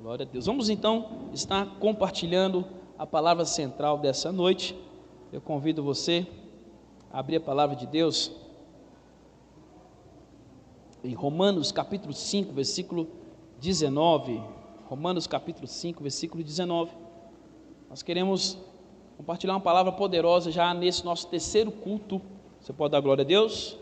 Glória a Deus. Vamos então estar compartilhando a palavra central dessa noite. Eu convido você a abrir a palavra de Deus em Romanos capítulo 5, versículo 19. Romanos capítulo 5, versículo 19. Nós queremos compartilhar uma palavra poderosa já nesse nosso terceiro culto. Você pode dar glória a Deus?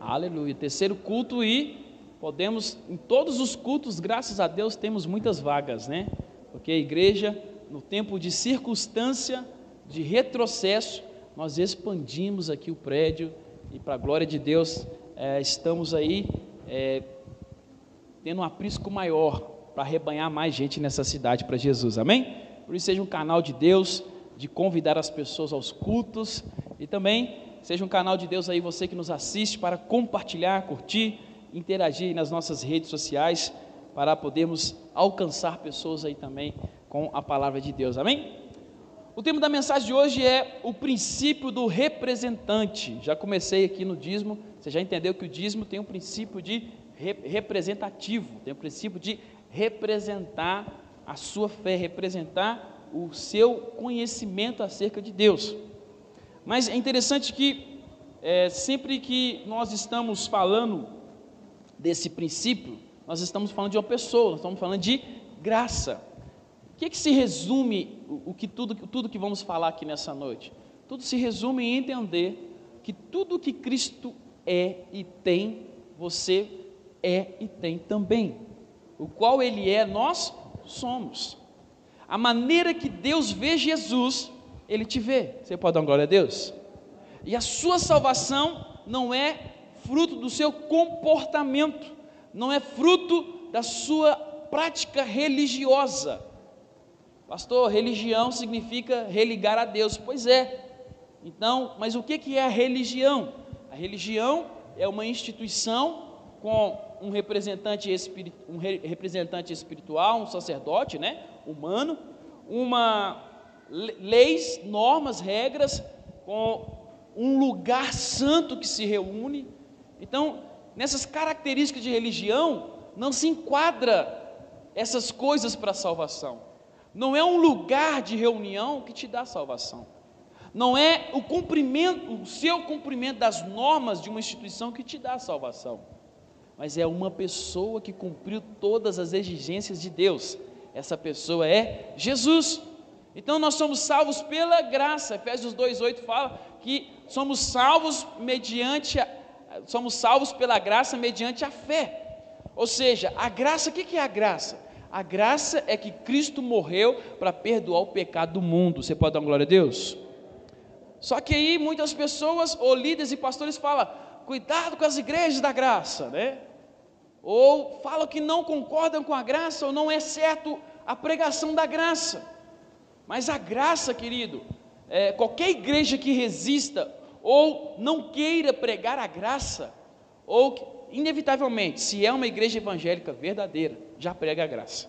Aleluia. Terceiro culto e podemos, em todos os cultos, graças a Deus, temos muitas vagas, né? Porque a igreja, no tempo de circunstância, de retrocesso, nós expandimos aqui o prédio e, para a glória de Deus, é, estamos aí é, tendo um aprisco maior para arrebanhar mais gente nessa cidade para Jesus, amém? Por isso, seja um canal de Deus, de convidar as pessoas aos cultos e também seja um canal de Deus aí, você que nos assiste, para compartilhar, curtir interagir nas nossas redes sociais para podermos alcançar pessoas aí também com a palavra de Deus. Amém? O tema da mensagem de hoje é o princípio do representante. Já comecei aqui no dízimo, você já entendeu que o dízimo tem um princípio de representativo, tem um princípio de representar a sua fé, representar o seu conhecimento acerca de Deus. Mas é interessante que é, sempre que nós estamos falando desse princípio, nós estamos falando de uma pessoa, nós estamos falando de graça. O que, é que se resume o, que tudo, tudo que vamos falar aqui nessa noite? Tudo se resume em entender que tudo que Cristo é e tem, você é e tem também. O qual Ele é, nós somos. A maneira que Deus vê Jesus, Ele te vê. Você pode dar glória a Deus? E a sua salvação não é fruto do seu comportamento, não é fruto da sua prática religiosa. Pastor, religião significa religar a Deus. Pois é. Então, mas o que é a religião? A religião é uma instituição com um representante, um representante espiritual, um sacerdote, né, humano, uma leis, normas, regras, com um lugar santo que se reúne, então, nessas características de religião, não se enquadra essas coisas para salvação. Não é um lugar de reunião que te dá salvação. Não é o cumprimento, o seu cumprimento das normas de uma instituição que te dá salvação. Mas é uma pessoa que cumpriu todas as exigências de Deus. Essa pessoa é Jesus. Então nós somos salvos pela graça. Efésios 2:8 fala que somos salvos mediante a somos salvos pela graça mediante a fé. Ou seja, a graça, o que é a graça? A graça é que Cristo morreu para perdoar o pecado do mundo. Você pode dar glória a Deus? Só que aí muitas pessoas, ou líderes e pastores, falam: cuidado com as igrejas da graça, né? Ou falam que não concordam com a graça, ou não é certo a pregação da graça. Mas a graça, querido, é, qualquer igreja que resista ou não queira pregar a graça, ou inevitavelmente, se é uma igreja evangélica verdadeira, já prega a graça.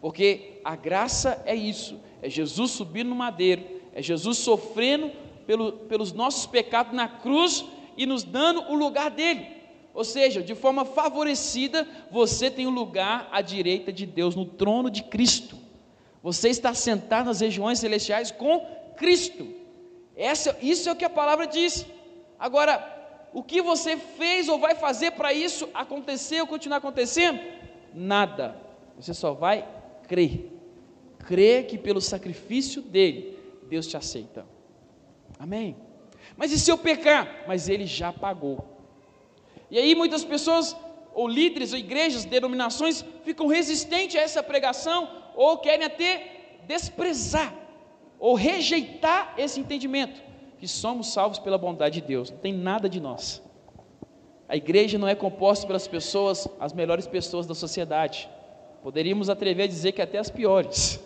Porque a graça é isso, é Jesus subindo no madeiro, é Jesus sofrendo pelo, pelos nossos pecados na cruz e nos dando o lugar dele. Ou seja, de forma favorecida, você tem o um lugar à direita de Deus, no trono de Cristo. Você está sentado nas regiões celestiais com Cristo. Essa, isso é o que a palavra diz. Agora, o que você fez ou vai fazer para isso acontecer ou continuar acontecendo? Nada. Você só vai crer. Crer que pelo sacrifício dele, Deus te aceita. Amém? Mas e se eu pecar? Mas ele já pagou. E aí muitas pessoas, ou líderes, ou igrejas, denominações, ficam resistentes a essa pregação, ou querem até desprezar ou rejeitar esse entendimento, que somos salvos pela bondade de Deus, não tem nada de nós. A igreja não é composta pelas pessoas, as melhores pessoas da sociedade. Poderíamos atrever a dizer que até as piores.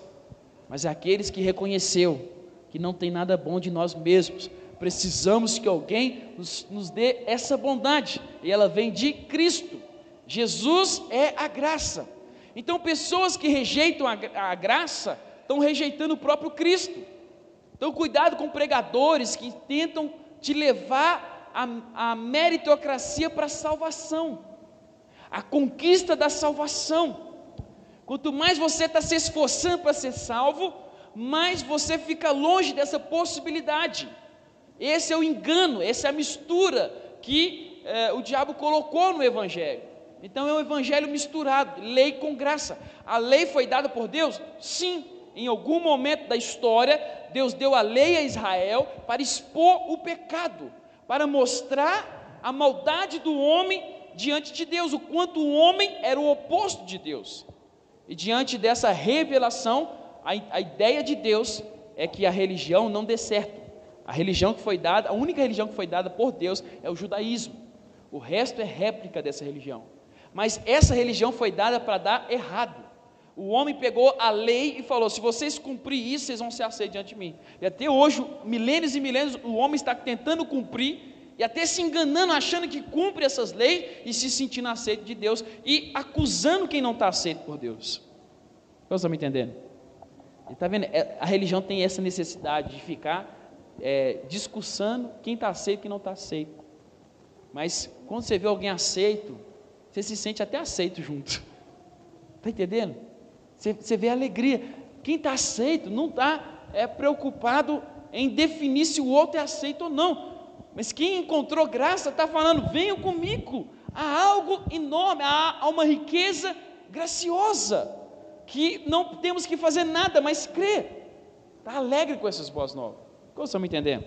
Mas é aqueles que reconheceu que não tem nada bom de nós mesmos. Precisamos que alguém nos, nos dê essa bondade. E ela vem de Cristo. Jesus é a graça. Então, pessoas que rejeitam a, a graça estão rejeitando o próprio Cristo. Então, cuidado com pregadores que tentam te levar a, a meritocracia para a salvação, a conquista da salvação. Quanto mais você está se esforçando para ser salvo, mais você fica longe dessa possibilidade. Esse é o engano, essa é a mistura que é, o diabo colocou no Evangelho. Então é um Evangelho misturado, lei com graça. A lei foi dada por Deus? Sim, em algum momento da história, Deus deu a lei a Israel para expor o pecado, para mostrar a maldade do homem diante de Deus, o quanto o homem era o oposto de Deus. E diante dessa revelação, a, a ideia de Deus é que a religião não dê certo. A religião que foi dada, a única religião que foi dada por Deus é o judaísmo. O resto é réplica dessa religião. Mas essa religião foi dada para dar errado. O homem pegou a lei e falou: se vocês cumprir isso, vocês vão ser aceitos diante de mim. E até hoje, milênios e milênios, o homem está tentando cumprir e até se enganando, achando que cumpre essas leis e se sentindo aceito de Deus e acusando quem não está aceito por Deus. Vocês estão me entendendo? Está vendo? É, a religião tem essa necessidade de ficar é, discussando quem está aceito e quem não está aceito. Mas quando você vê alguém aceito, você se sente até aceito junto. Está entendendo? Você, você vê a alegria. Quem está aceito não está é, preocupado em definir se o outro é aceito ou não. Mas quem encontrou graça está falando: venham comigo. Há algo enorme, há, há uma riqueza graciosa que não temos que fazer nada, mas crer. Está alegre com essas boas novas. Como estão me entendendo?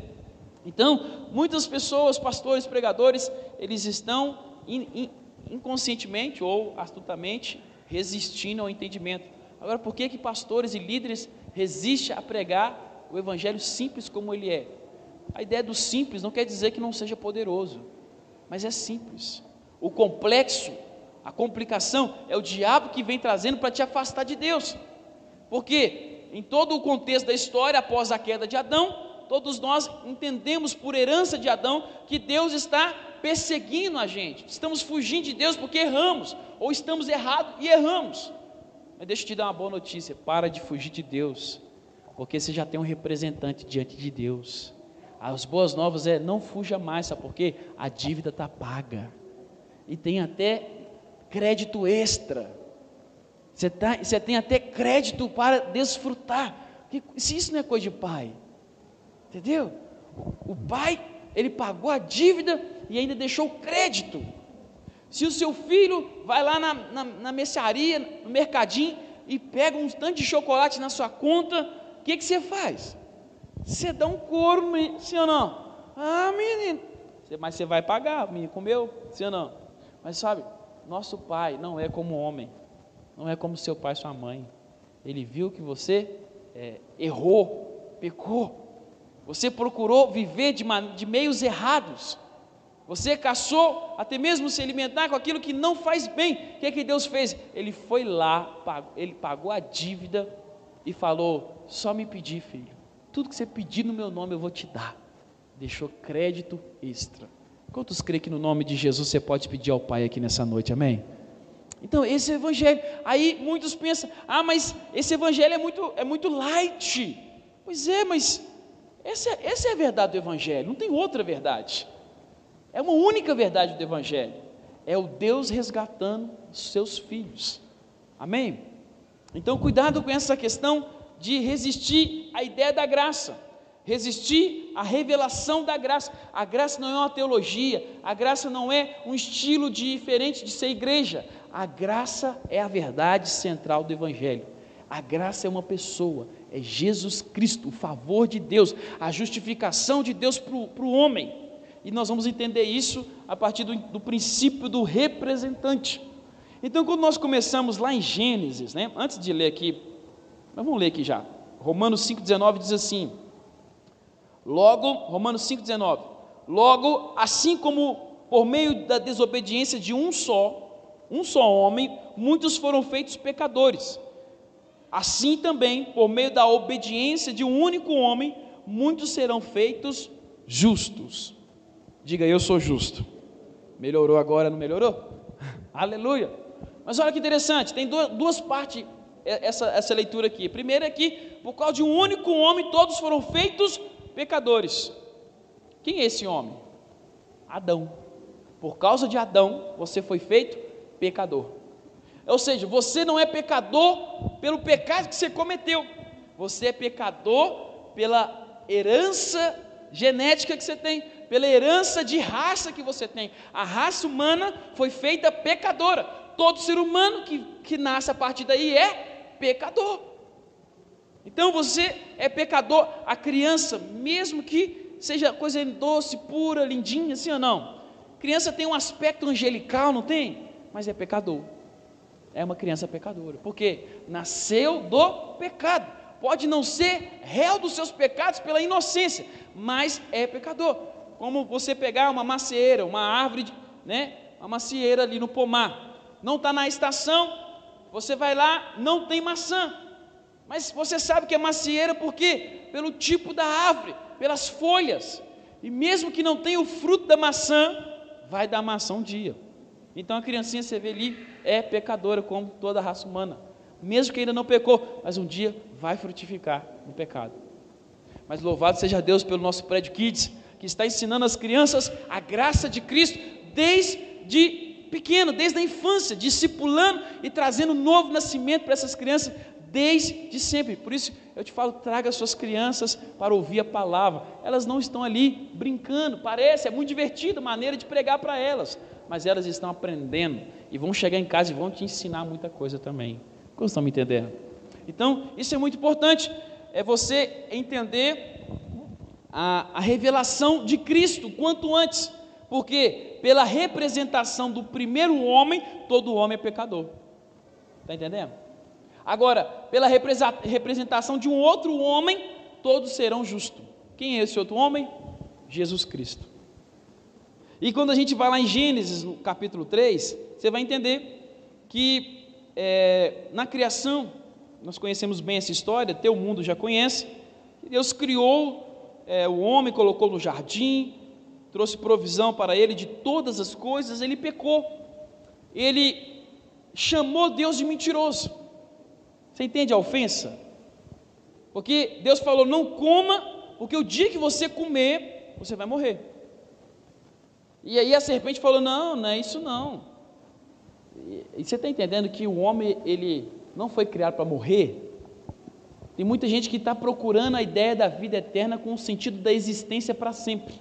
Então, muitas pessoas, pastores, pregadores, eles estão in, in, inconscientemente ou astutamente resistindo ao entendimento. Agora, por que que pastores e líderes resistem a pregar o evangelho simples como ele é? A ideia do simples não quer dizer que não seja poderoso, mas é simples. O complexo, a complicação é o diabo que vem trazendo para te afastar de Deus. Porque em todo o contexto da história após a queda de Adão, todos nós entendemos por herança de Adão que Deus está perseguindo a gente. Estamos fugindo de Deus porque erramos, ou estamos errados e erramos. Mas deixa eu te dar uma boa notícia: para de fugir de Deus, porque você já tem um representante diante de Deus. As boas novas é não fuja mais, sabe por quê? A dívida está paga. E tem até crédito extra. Você, tá, você tem até crédito para desfrutar. Se isso não é coisa de pai, Entendeu? O pai, ele pagou a dívida e ainda deixou crédito. Se o seu filho vai lá na, na, na mercearia, no mercadinho, e pega um tanto de chocolate na sua conta, o que, que você faz? Você dá um couro, sim ou não? Ah, menino, mas você vai pagar, menino comeu, sim ou não? Mas sabe, nosso pai não é como homem, não é como seu pai sua mãe. Ele viu que você é, errou, pecou, você procurou viver de, de meios errados. Você caçou até mesmo se alimentar com aquilo que não faz bem. O que é que Deus fez? Ele foi lá, ele pagou a dívida e falou: Só me pedir, filho. Tudo que você pedir no meu nome eu vou te dar. Deixou crédito extra. Quantos creem que no nome de Jesus você pode pedir ao Pai aqui nessa noite? Amém? Então, esse evangelho. Aí muitos pensam: ah, mas esse evangelho é muito, é muito light. Pois é, mas essa, é, essa é a verdade do Evangelho, não tem outra verdade. É uma única verdade do Evangelho. É o Deus resgatando os seus filhos. Amém? Então, cuidado com essa questão de resistir à ideia da graça, resistir à revelação da graça. A graça não é uma teologia, a graça não é um estilo diferente de ser igreja. A graça é a verdade central do Evangelho. A graça é uma pessoa, é Jesus Cristo, o favor de Deus, a justificação de Deus para o homem. E nós vamos entender isso a partir do, do, princípio do representante. Então, quando nós começamos lá em Gênesis, né, antes de ler aqui, vamos ler aqui já. Romanos 5,19 diz assim: Logo, Romanos 5,19: Logo, assim como por meio da desobediência de um só, um só homem, muitos foram feitos pecadores. Assim também, por meio da obediência de um único homem, muitos serão feitos justos. Diga, eu sou justo. Melhorou agora, não melhorou? Aleluia. Mas olha que interessante, tem duas, partes essa, essa leitura aqui. Primeiro é que, por causa de um único homem, todos foram feitos pecadores. Quem é esse homem? Adão. Por causa de Adão, você foi feito pecador. Ou seja, você não é pecador pelo pecado que você cometeu, você é pecador pela herança genética que você tem, pela herança de raça que você tem. A raça humana foi feita pecadora. Todo ser humano que, que nasce a partir daí é pecador. Então você é pecador, a criança, mesmo que seja coisa doce, pura, lindinha, assim ou não. Criança tem um aspecto angelical, não tem? Mas é pecador. É uma criança pecadora. Porque nasceu do pecado. Pode não ser réu dos seus pecados pela inocência, mas é pecador. Como você pegar uma macieira, uma árvore, né? Uma macieira ali no pomar. Não está na estação, você vai lá, não tem maçã. Mas você sabe que é macieira por quê? Pelo tipo da árvore, pelas folhas. E mesmo que não tenha o fruto da maçã, vai dar maçã um dia. Então a criancinha, você vê ali, é pecadora, como toda a raça humana. Mesmo que ainda não pecou, mas um dia vai frutificar no pecado. Mas louvado seja Deus pelo nosso prédio Kids, que está ensinando as crianças a graça de Cristo desde pequeno, desde a infância, discipulando e trazendo um novo nascimento para essas crianças desde sempre. Por isso eu te falo, traga suas crianças para ouvir a palavra. Elas não estão ali brincando, parece, é muito divertida a maneira de pregar para elas, mas elas estão aprendendo e vão chegar em casa e vão te ensinar muita coisa também. Como estão me entendendo? Então, isso é muito importante, é você entender a, a revelação de Cristo quanto antes, porque pela representação do primeiro homem, todo homem é pecador. Está entendendo? Agora, pela representação de um outro homem, todos serão justos. Quem é esse outro homem? Jesus Cristo. E quando a gente vai lá em Gênesis, no capítulo 3, você vai entender que é, na criação, nós conhecemos bem essa história, teu mundo já conhece, Deus criou é, o homem, colocou no jardim, trouxe provisão para ele de todas as coisas, ele pecou, ele chamou Deus de mentiroso. Você entende a ofensa? Porque Deus falou: não coma, porque o dia que você comer, você vai morrer. E aí a serpente falou: não, não é isso não. E você está entendendo que o homem ele não foi criado para morrer? Tem muita gente que está procurando a ideia da vida eterna com o sentido da existência para sempre.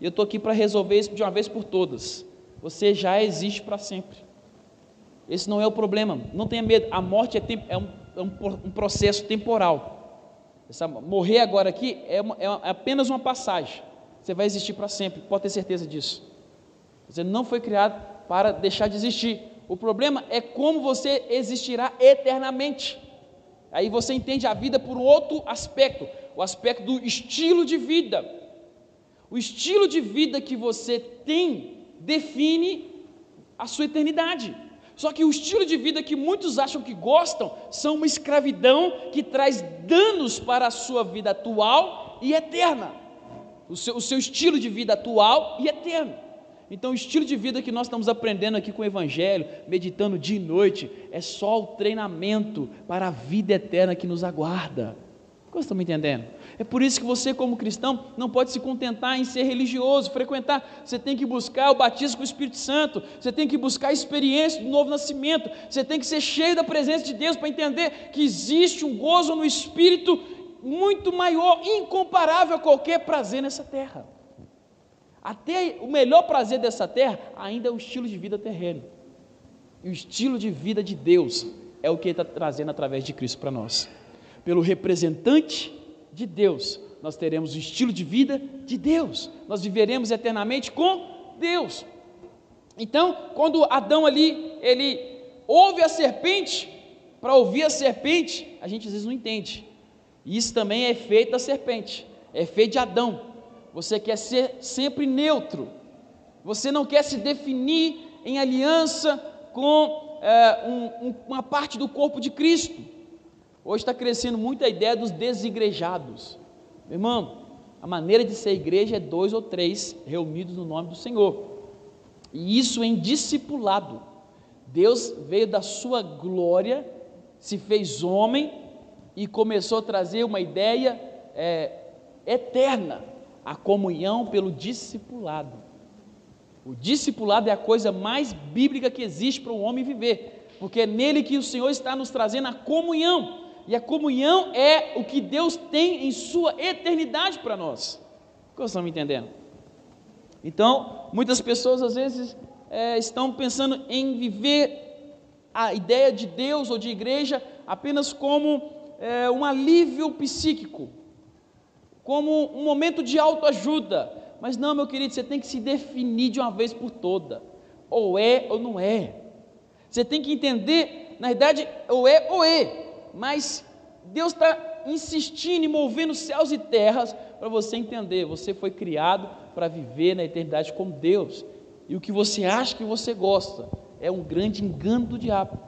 E eu estou aqui para resolver isso de uma vez por todas. Você já existe para sempre. Esse não é o problema. Não tenha medo. A morte é, é um é um, um processo temporal. Essa, morrer agora aqui é, uma, é, apenas uma passagem. Você vai existir para sempre, pode ter certeza disso. Você não foi criado para deixar de existir. O problema é como você existirá eternamente. Aí você entende a vida por outro aspecto, o aspecto do estilo de vida. O estilo de vida que você tem define a sua eternidade. Só que o estilo de vida que muitos acham que gostam são uma escravidão que traz danos para a sua vida atual e eterna. O seu, o seu estilo de vida atual e eterno. Então, o estilo de vida que nós estamos aprendendo aqui com o Evangelho, meditando dia e noite, é só o treinamento para a vida eterna que nos aguarda. Vocês estão me entendendo? É por isso que você, como cristão, não pode se contentar em ser religioso, frequentar. Você tem que buscar o batismo com o Espírito Santo, você tem que buscar a experiência do novo nascimento, você tem que ser cheio da presença de Deus para entender que existe um gozo no Espírito muito maior, incomparável a qualquer prazer nessa terra. Até o melhor prazer dessa terra ainda é o estilo de vida terreno. E o estilo de vida de Deus é o que Ele está trazendo através de Cristo para nós. Pelo representante de Deus, nós teremos o estilo de vida de Deus, nós viveremos eternamente com Deus. Então, quando Adão ali, ele ouve a serpente, para ouvir a serpente, a gente às vezes não entende. Isso também é efeito da serpente, é efeito de Adão. Você quer ser sempre neutro, você não quer se definir em aliança com é, um, uma parte do corpo de Cristo. Hoje está crescendo muito a ideia dos desigrejados. Meu irmão, a maneira de ser igreja é dois ou três reunidos no nome do Senhor. E isso em discipulado. Deus veio da sua glória, se fez homem e começou a trazer uma ideia é, eterna, a comunhão pelo discipulado. O discipulado é a coisa mais bíblica que existe para o homem viver. porque é nele que o Senhor está nos trazendo a comunhão, e a comunhão é o que Deus tem em sua eternidade para nós. Vocês estão me entendendo? Então, muitas pessoas às vezes é, estão pensando em viver a ideia de Deus ou de igreja apenas como é, um alívio psíquico, como um momento de autoajuda. Mas não, meu querido, você tem que se definir de uma vez por toda. Ou é ou não é. Você tem que entender, na verdade, ou é ou é. Mas Deus está insistindo e movendo céus e terras para você entender. Você foi criado para viver na eternidade com Deus. E o que você acha que você gosta é um grande engano do diabo.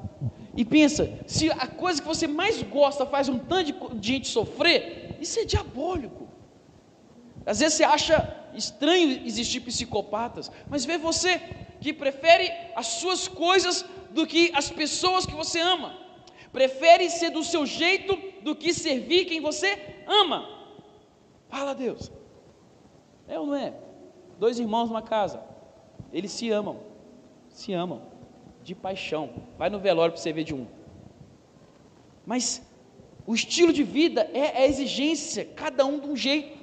E pensa, se a coisa que você mais gosta faz um tanto de gente sofrer, isso é diabólico. Às vezes você acha estranho existir psicopatas, mas vê você que prefere as suas coisas do que as pessoas que você ama. Prefere ser do seu jeito do que servir quem você ama. Fala a Deus. É ou não é? Dois irmãos numa casa, eles se amam, se amam de paixão. Vai no velório para você ver de um. Mas o estilo de vida é a exigência, cada um de um jeito.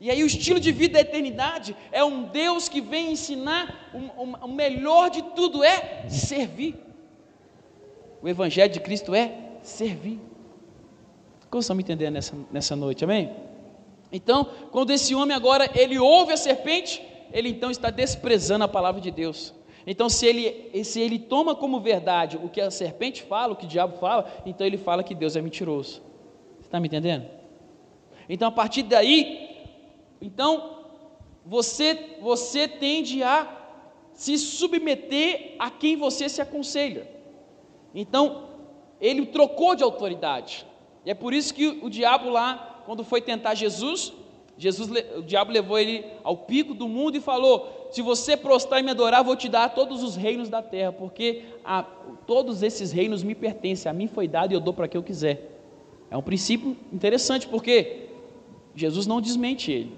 E aí o estilo de vida da eternidade é um Deus que vem ensinar o, o, o melhor de tudo é servir. O Evangelho de Cristo é servir. Como estão me entendendo nessa, nessa noite, amém? Então, quando esse homem agora ele ouve a serpente, ele então está desprezando a palavra de Deus. Então, se ele, se ele toma como verdade o que a serpente fala, o que o diabo fala, então ele fala que Deus é mentiroso. Você está me entendendo? Então, a partir daí, então, você, você tende a se submeter a quem você se aconselha. Então, ele trocou de autoridade. E é por isso que o diabo lá, quando foi tentar Jesus, Jesus, o diabo levou ele ao pico do mundo e falou: Se você prostrar e me adorar, vou te dar todos os reinos da terra, porque a, todos esses reinos me pertencem, a mim foi dado e eu dou para quem eu quiser. É um princípio interessante, porque Jesus não desmente ele.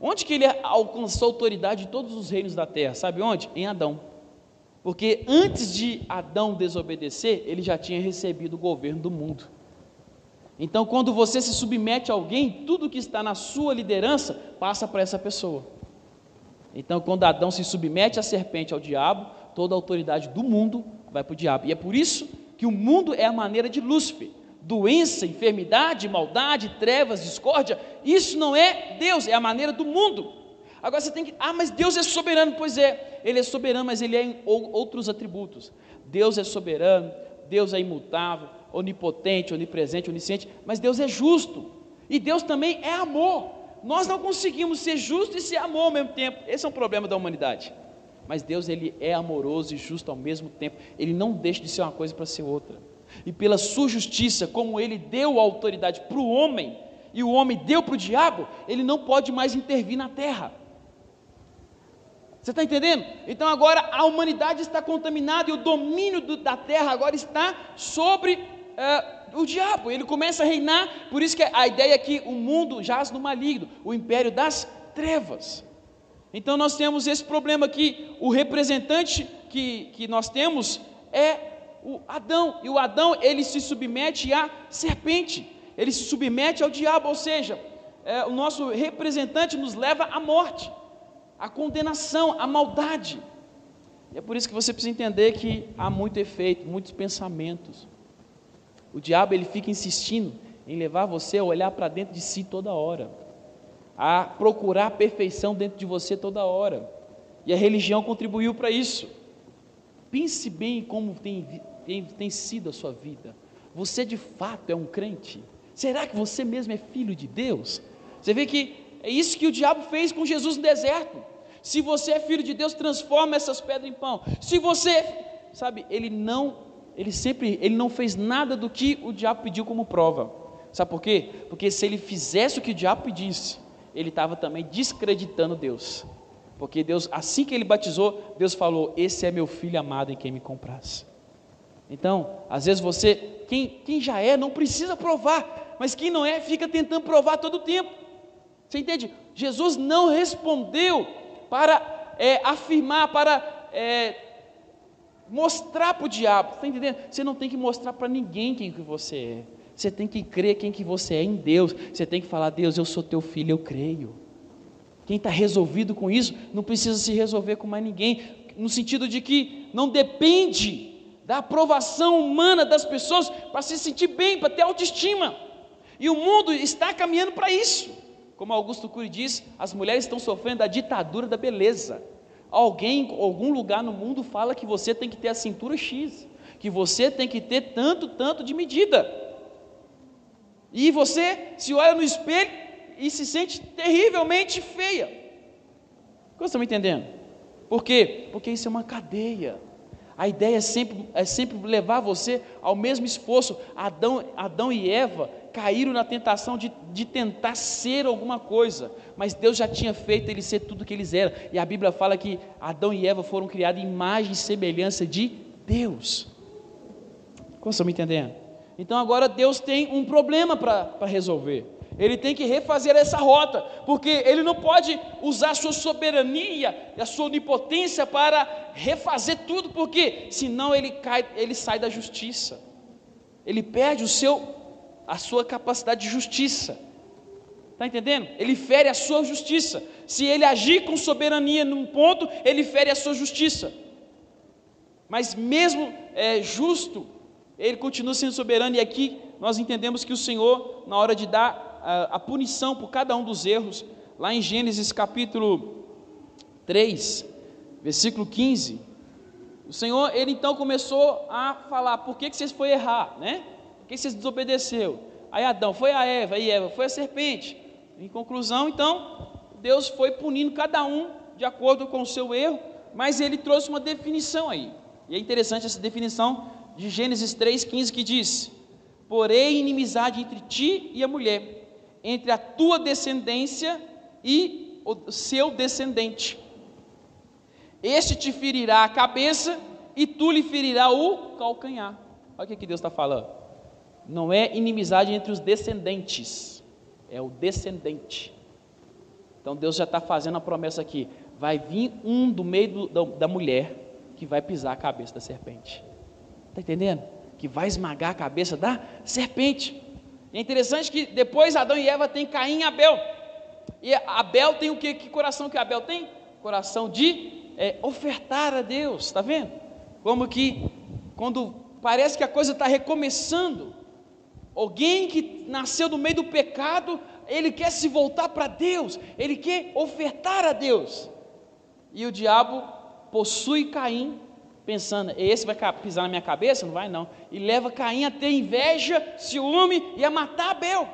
Onde que ele alcançou a autoridade de todos os reinos da terra? Sabe onde? Em Adão. Porque antes de Adão desobedecer, ele já tinha recebido o governo do mundo. Então, quando você se submete a alguém, tudo que está na sua liderança passa para essa pessoa. Então, quando Adão se submete à serpente, ao diabo, toda a autoridade do mundo vai para o diabo. E é por isso que o mundo é a maneira de Lúcifer. Doença, enfermidade, maldade, trevas, discórdia, isso não é Deus, é a maneira do mundo. Agora você tem que, ah, mas Deus é soberano, pois é, Ele é soberano, mas Ele é em outros atributos. Deus é soberano, Deus é imutável, onipotente, onipresente, onisciente, mas Deus é justo. E Deus também é amor. Nós não conseguimos ser justos e ser amor ao mesmo tempo. Esse é um problema da humanidade. Mas Deus ele é amoroso e justo ao mesmo tempo. Ele não deixa de ser uma coisa para ser outra. E pela sua justiça, como ele deu a autoridade para o homem e o homem deu para o diabo, ele não pode mais intervir na terra. Você está entendendo? Então agora a humanidade está contaminada e o domínio do, da terra agora está sobre é, o diabo, ele começa a reinar, por isso que a ideia é que o mundo jaz no maligno, o império das trevas. Então nós temos esse problema aqui, o representante que, que nós temos é o Adão, e o Adão ele se submete à serpente, ele se submete ao diabo, ou seja, é, o nosso representante nos leva à morte, à condenação, à maldade. E é por isso que você precisa entender que há muito efeito, muitos pensamentos, o diabo ele fica insistindo em levar você a olhar para dentro de si toda hora, a procurar a perfeição dentro de você toda hora. E a religião contribuiu para isso. Pense bem como tem, tem, tem sido a sua vida. Você de fato é um crente? Será que você mesmo é filho de Deus? Você vê que é isso que o diabo fez com Jesus no deserto. Se você é filho de Deus, transforma essas pedras em pão. Se você, sabe, ele não ele sempre, ele não fez nada do que o diabo pediu como prova. Sabe por quê? Porque se ele fizesse o que o diabo pedisse, ele estava também descreditando Deus. Porque Deus, assim que ele batizou, Deus falou: Esse é meu filho amado em quem me compras. Então, às vezes você, quem, quem já é, não precisa provar, mas quem não é, fica tentando provar todo o tempo. Você entende? Jesus não respondeu para é, afirmar, para é, mostrar para o diabo, está entendendo? Você não tem que mostrar para ninguém quem que você é. Você tem que crer quem que você é em Deus. Você tem que falar, Deus, eu sou teu filho, eu creio. Quem está resolvido com isso, não precisa se resolver com mais ninguém, no sentido de que não depende da aprovação humana das pessoas para se sentir bem, para ter autoestima. E o mundo está caminhando para isso. Como Augusto Cury diz, as mulheres estão sofrendo a ditadura da beleza. Alguém, algum lugar no mundo fala que você tem que ter a cintura X, que você tem que ter tanto, tanto de medida. E você se olha no espelho e se sente terrivelmente feia. Vocês estão me entendendo? Por quê? Porque isso é uma cadeia. A ideia é sempre, é sempre levar você ao mesmo esforço. Adão, Adão e Eva caíram na tentação de, de tentar ser alguma coisa, mas Deus já tinha feito eles ser tudo o que eles eram. E a Bíblia fala que Adão e Eva foram criados em imagem e semelhança de Deus. Como estão me entendendo? Então agora Deus tem um problema para resolver. Ele tem que refazer essa rota, porque ele não pode usar sua soberania e a sua onipotência para refazer tudo, porque senão ele cai, ele sai da justiça. Ele perde o seu a sua capacidade de justiça. Está entendendo? Ele fere a sua justiça. Se ele agir com soberania num ponto, ele fere a sua justiça. Mas mesmo é, justo, ele continua sendo soberano, e aqui nós entendemos que o Senhor, na hora de dar a, a punição por cada um dos erros, lá em Gênesis capítulo 3, versículo 15, o Senhor, ele então começou a falar, por que, que vocês foi errar, né? Que vocês desobedeceu? Aí Adão, foi a Eva, e Eva, foi a serpente. Em conclusão, então, Deus foi punindo cada um de acordo com o seu erro, mas ele trouxe uma definição aí. E é interessante essa definição de Gênesis 3,15 que diz: Porém, inimizade entre ti e a mulher, entre a tua descendência e o seu descendente. Este te ferirá a cabeça e tu lhe ferirá o calcanhar. Olha o que Deus está falando. Não é inimizade entre os descendentes, é o descendente. Então Deus já está fazendo a promessa aqui: vai vir um do meio do, da, da mulher que vai pisar a cabeça da serpente. Está entendendo? Que vai esmagar a cabeça da serpente. É interessante que depois Adão e Eva têm Caim e Abel. E Abel tem o que? Que coração que Abel tem? Coração de é, ofertar a Deus, está vendo? Como que quando parece que a coisa está recomeçando, alguém que nasceu no meio do pecado, ele quer se voltar para Deus, ele quer ofertar a Deus. E o diabo possui Caim pensando, esse vai pisar na minha cabeça? Não vai não. E leva Caim a ter inveja, ciúme e a matar Abel.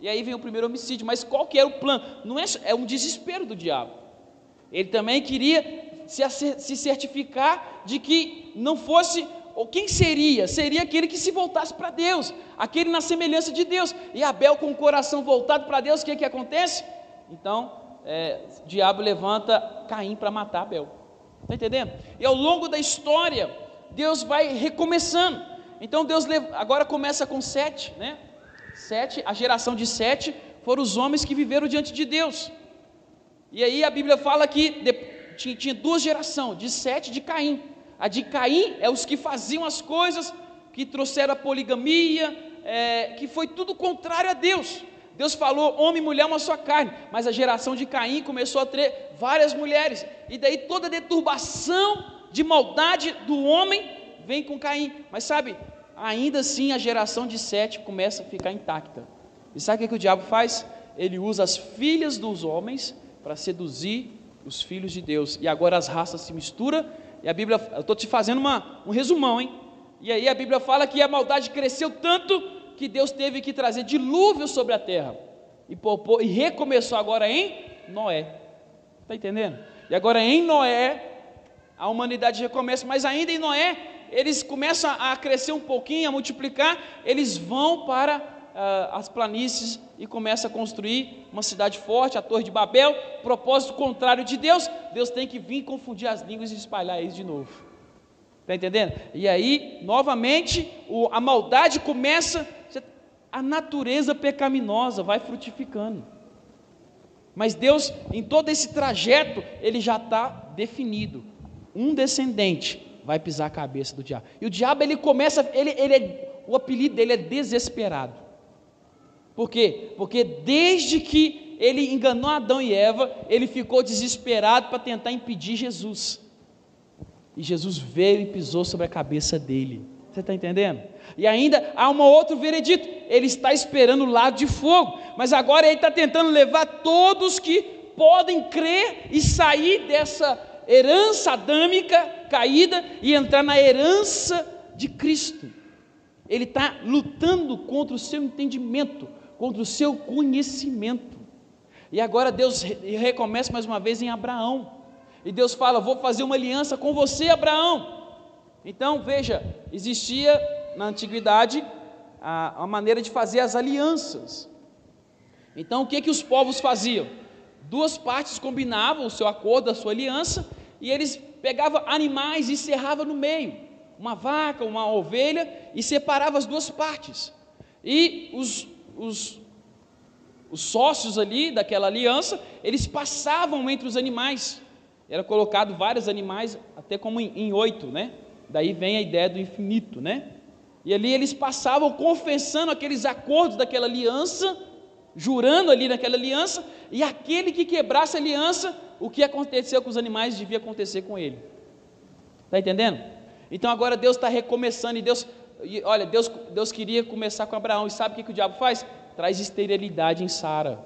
E aí vem o primeiro homicídio. Mas qual que era o plano? Não é, é um desespero do diabo. Ele também queria se, se certificar de que não fosse, ou quem seria? Seria aquele que se voltasse para Deus, aquele na semelhança de Deus. E Abel com o coração voltado para Deus, o que, que acontece? Então, é, o diabo levanta Caim para matar Abel. Está entendendo? E ao longo da história, Deus vai recomeçando. Então Deus agora começa com sete, né? Sete, a geração de sete foram os homens que viveram diante de Deus. E aí a Bíblia fala que tinha duas gerações, de sete de Caim. A de Caim é os que faziam as coisas, que trouxeram a poligamia, é, que foi tudo contrário a Deus. Deus falou: homem e mulher, uma só carne. Mas a geração de Caim começou a ter várias mulheres. E daí toda a deturbação de maldade do homem vem com Caim. Mas sabe, ainda assim a geração de Sete começa a ficar intacta. E sabe o que, que o diabo faz? Ele usa as filhas dos homens para seduzir os filhos de Deus. E agora as raças se misturam. E a Bíblia, eu estou te fazendo uma, um resumão, hein? E aí a Bíblia fala que a maldade cresceu tanto que Deus teve que trazer dilúvio sobre a terra e, poupou, e recomeçou agora em Noé. Está entendendo? E agora em Noé, a humanidade recomeça, mas ainda em Noé, eles começam a crescer um pouquinho, a multiplicar, eles vão para uh, as planícies e começam a construir uma cidade forte, a Torre de Babel, propósito contrário de Deus, Deus tem que vir confundir as línguas e espalhar eles de novo. Está entendendo? E aí, novamente, o, a maldade começa a natureza pecaminosa vai frutificando. Mas Deus, em todo esse trajeto, ele já está definido. Um descendente vai pisar a cabeça do diabo. E o diabo ele começa, ele, ele é, o apelido dele é desesperado. Por quê? Porque desde que ele enganou Adão e Eva, ele ficou desesperado para tentar impedir Jesus. E Jesus veio e pisou sobre a cabeça dele. Você está entendendo? E ainda há um outro veredito: ele está esperando o lado de fogo, mas agora ele está tentando levar todos que podem crer e sair dessa herança adâmica caída e entrar na herança de Cristo. Ele está lutando contra o seu entendimento, contra o seu conhecimento. E agora Deus recomeça mais uma vez em Abraão. E Deus fala: Vou fazer uma aliança com você, Abraão. Então, veja, existia na antiguidade a, a maneira de fazer as alianças. Então, o que, que os povos faziam? Duas partes combinavam o seu acordo, a sua aliança, e eles pegavam animais e cerravam no meio, uma vaca, uma ovelha, e separavam as duas partes. E os, os, os sócios ali daquela aliança, eles passavam entre os animais. Era colocado vários animais, até como em, em oito, né? Daí vem a ideia do infinito, né? E ali eles passavam confessando aqueles acordos daquela aliança, jurando ali naquela aliança, e aquele que quebrasse a aliança, o que aconteceu com os animais devia acontecer com ele. Está entendendo? Então agora Deus está recomeçando, e Deus, e olha, Deus, Deus queria começar com Abraão, e sabe o que, que o diabo faz? Traz esterilidade em Sara.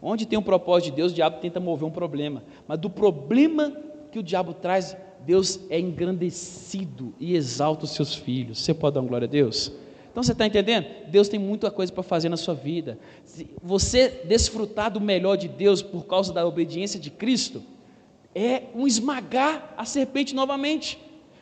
Onde tem um propósito de Deus, o diabo tenta mover um problema, mas do problema que o diabo traz, Deus é engrandecido e exalta os seus filhos. Você pode dar uma glória a Deus? Então você está entendendo? Deus tem muita coisa para fazer na sua vida. Se você desfrutar do melhor de Deus por causa da obediência de Cristo, é um esmagar a serpente novamente.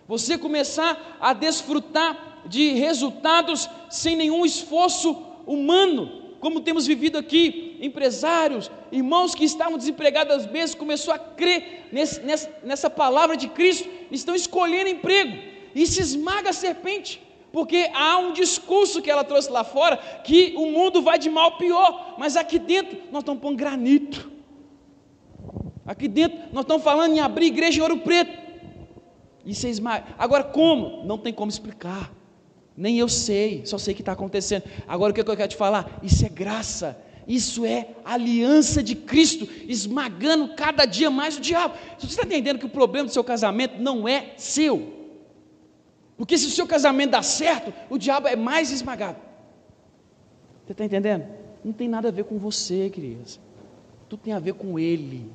Você começar a desfrutar de resultados sem nenhum esforço humano, como temos vivido aqui, empresários, irmãos que estavam desempregados às vezes, começou a crer nesse, nessa, nessa palavra de Cristo, estão escolhendo emprego, e se esmaga a serpente, porque há um discurso que ela trouxe lá fora, que o mundo vai de mal pior, mas aqui dentro nós estamos pondo granito, aqui dentro nós estamos falando em abrir igreja em ouro preto, e se esmaga, agora como? Não tem como explicar, nem eu sei, só sei que está acontecendo. Agora o que eu quero te falar? Isso é graça, isso é aliança de Cristo, esmagando cada dia mais o diabo. Você está entendendo que o problema do seu casamento não é seu? Porque se o seu casamento dá certo, o diabo é mais esmagado. Você está entendendo? Não tem nada a ver com você, criança. Tudo tem a ver com ele.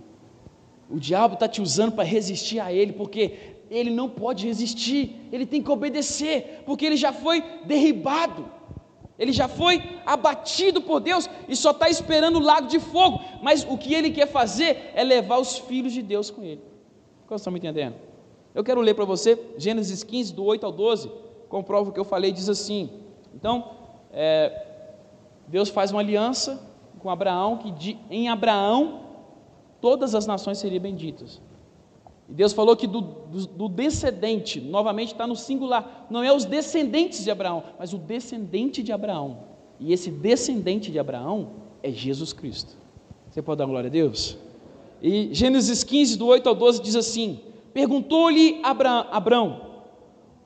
O diabo está te usando para resistir a ele, porque ele não pode resistir, ele tem que obedecer, porque ele já foi derribado, ele já foi abatido por Deus e só está esperando o lago de fogo. Mas o que ele quer fazer é levar os filhos de Deus com ele. Como estão me entendendo? Eu quero ler para você Gênesis 15, do 8 ao 12, comprova o que eu falei, diz assim. Então, é, Deus faz uma aliança com Abraão, que de, em Abraão todas as nações seriam benditas. E Deus falou que do, do, do descendente, novamente está no singular, não é os descendentes de Abraão, mas o descendente de Abraão. E esse descendente de Abraão é Jesus Cristo. Você pode dar glória a Deus? E Gênesis 15, do 8 ao 12, diz assim: Perguntou-lhe Abraão,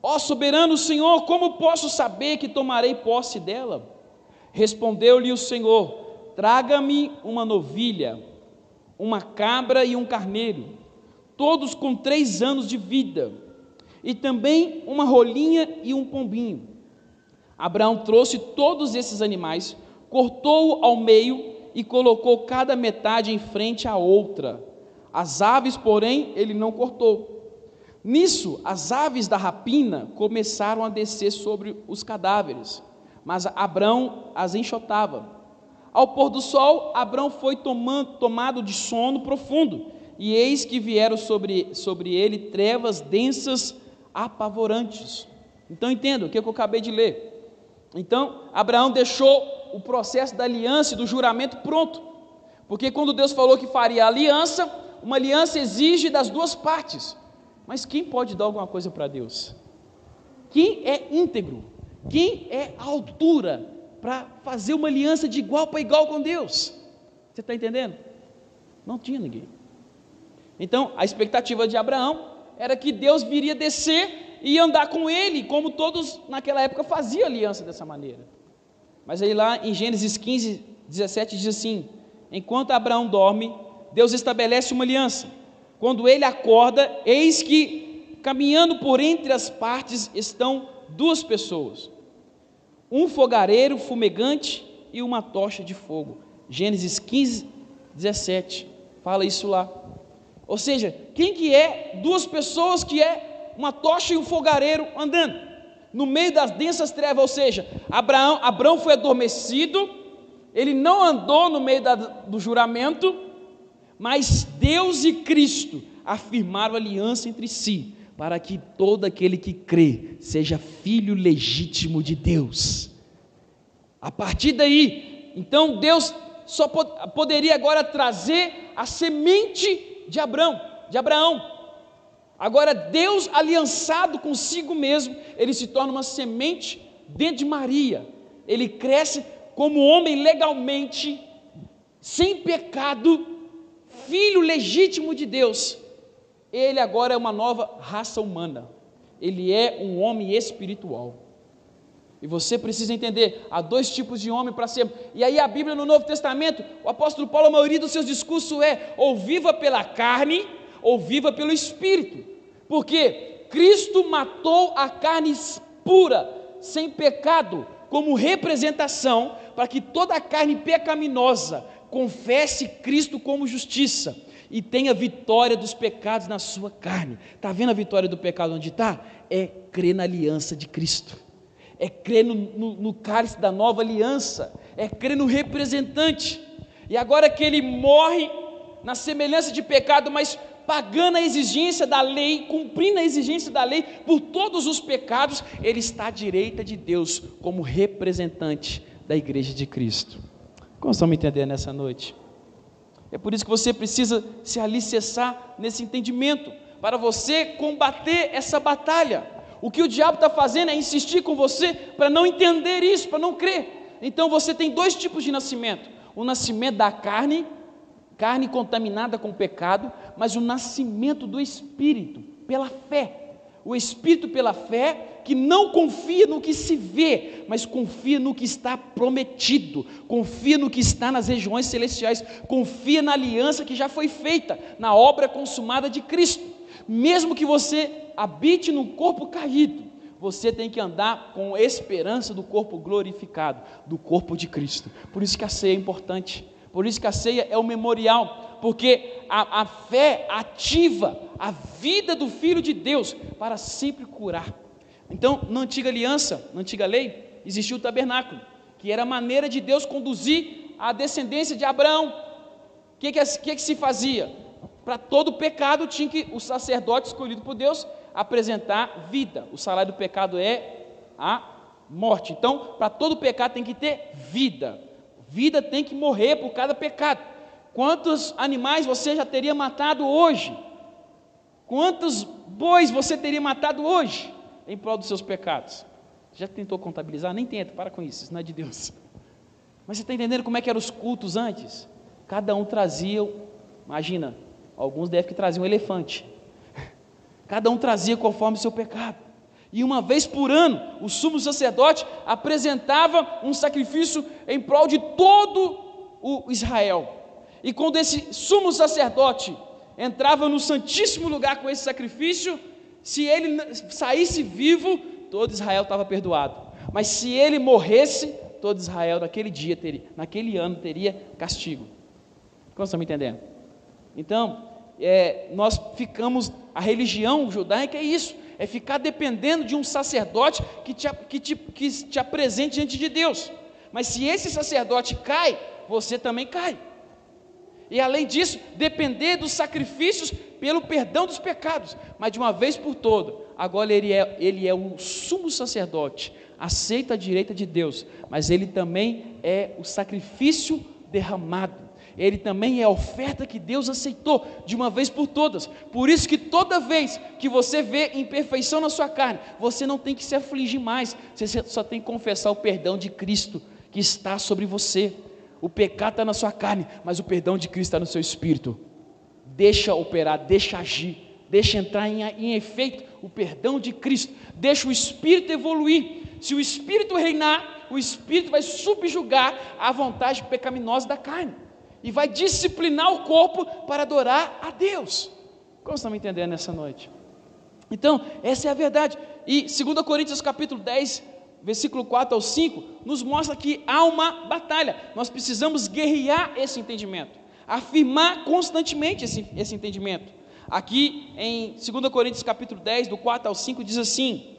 ó soberano Senhor, como posso saber que tomarei posse dela? Respondeu-lhe o Senhor: Traga-me uma novilha, uma cabra e um carneiro todos com três anos de vida, e também uma rolinha e um pombinho. Abraão trouxe todos esses animais, cortou-o ao meio e colocou cada metade em frente à outra. As aves, porém, ele não cortou. Nisso, as aves da rapina começaram a descer sobre os cadáveres, mas Abraão as enxotava. Ao pôr do sol, Abraão foi tomando, tomado de sono profundo e eis que vieram sobre, sobre ele trevas densas, apavorantes. Então entenda o que eu acabei de ler. Então, Abraão deixou o processo da aliança e do juramento pronto. Porque quando Deus falou que faria aliança, uma aliança exige das duas partes. Mas quem pode dar alguma coisa para Deus? Quem é íntegro? Quem é a altura para fazer uma aliança de igual para igual com Deus? Você está entendendo? Não tinha ninguém. Então, a expectativa de Abraão era que Deus viria descer e andar com ele, como todos naquela época faziam aliança dessa maneira. Mas aí lá em Gênesis 15, 17 diz assim: Enquanto Abraão dorme, Deus estabelece uma aliança. Quando ele acorda, eis que caminhando por entre as partes estão duas pessoas: um fogareiro fumegante e uma tocha de fogo. Gênesis 15, 17. Fala isso lá. Ou seja, quem que é duas pessoas que é uma tocha e um fogareiro andando no meio das densas trevas, ou seja, Abraão, Abraão foi adormecido, ele não andou no meio da, do juramento, mas Deus e Cristo afirmaram aliança entre si, para que todo aquele que crê seja filho legítimo de Deus. A partir daí, então Deus só poderia agora trazer a semente de Abraão, de Abraão. Agora Deus aliançado consigo mesmo, ele se torna uma semente dentro de Maria. Ele cresce como homem legalmente, sem pecado, filho legítimo de Deus. Ele agora é uma nova raça humana. Ele é um homem espiritual. E você precisa entender, há dois tipos de homem para ser. E aí a Bíblia no Novo Testamento, o apóstolo Paulo, a maioria dos seus discursos é ou viva pela carne, ou viva pelo espírito. Porque Cristo matou a carne pura, sem pecado, como representação para que toda a carne pecaminosa confesse Cristo como justiça e tenha vitória dos pecados na sua carne. Está vendo a vitória do pecado onde está? É crer na aliança de Cristo é crer no, no, no cálice da nova aliança, é crer no representante. E agora que ele morre na semelhança de pecado, mas pagando a exigência da lei, cumprindo a exigência da lei por todos os pecados, ele está à direita de Deus como representante da igreja de Cristo. Como estão me entendendo nessa noite? É por isso que você precisa se alicerçar nesse entendimento, para você combater essa batalha. O que o diabo está fazendo é insistir com você para não entender isso, para não crer. Então você tem dois tipos de nascimento: o nascimento da carne, carne contaminada com pecado, mas o nascimento do espírito, pela fé. O espírito pela fé que não confia no que se vê, mas confia no que está prometido, confia no que está nas regiões celestiais, confia na aliança que já foi feita, na obra consumada de Cristo. Mesmo que você habite no corpo caído, você tem que andar com esperança do corpo glorificado, do corpo de Cristo. Por isso que a ceia é importante. Por isso que a ceia é o memorial, porque a, a fé ativa a vida do Filho de Deus para sempre curar. Então, na antiga aliança, na antiga lei, existia o tabernáculo, que era a maneira de Deus conduzir a descendência de Abraão. O que, que, que, que se fazia? Para todo pecado tinha que o sacerdote escolhido por Deus apresentar vida. O salário do pecado é a morte. Então, para todo pecado tem que ter vida. Vida tem que morrer por cada pecado. Quantos animais você já teria matado hoje? Quantos bois você teria matado hoje em prol dos seus pecados? Já tentou contabilizar? Nem tenta, para com isso, isso não é de Deus. Mas você está entendendo como é que eram os cultos antes? Cada um trazia, imagina, alguns devem que traziam um elefante. Cada um trazia conforme o seu pecado. E uma vez por ano, o sumo sacerdote apresentava um sacrifício em prol de todo o Israel. E quando esse sumo sacerdote entrava no santíssimo lugar com esse sacrifício, se ele saísse vivo, todo Israel estava perdoado. Mas se ele morresse, todo Israel naquele dia teria, naquele ano teria castigo. Como estão me entendendo? Então, é, nós ficamos, a religião judaica é isso, é ficar dependendo de um sacerdote que te, que, te, que te apresente diante de Deus. Mas se esse sacerdote cai, você também cai. E além disso, depender dos sacrifícios pelo perdão dos pecados. Mas de uma vez por toda, agora ele é, ele é um sumo sacerdote, aceita a direita de Deus, mas ele também é o sacrifício derramado ele também é a oferta que Deus aceitou de uma vez por todas. Por isso que toda vez que você vê imperfeição na sua carne, você não tem que se afligir mais, você só tem que confessar o perdão de Cristo que está sobre você. O pecado está na sua carne, mas o perdão de Cristo está no seu espírito. Deixa operar, deixa agir, deixa entrar em, em efeito o perdão de Cristo, deixa o Espírito evoluir. Se o Espírito reinar, o Espírito vai subjugar a vontade pecaminosa da carne e vai disciplinar o corpo para adorar a Deus. Como estão me entendendo nessa noite? Então, essa é a verdade. E 2 Coríntios capítulo 10, versículo 4 ao 5, nos mostra que há uma batalha. Nós precisamos guerrear esse entendimento, afirmar constantemente esse, esse entendimento. Aqui em 2 Coríntios capítulo 10, do 4 ao 5, diz assim: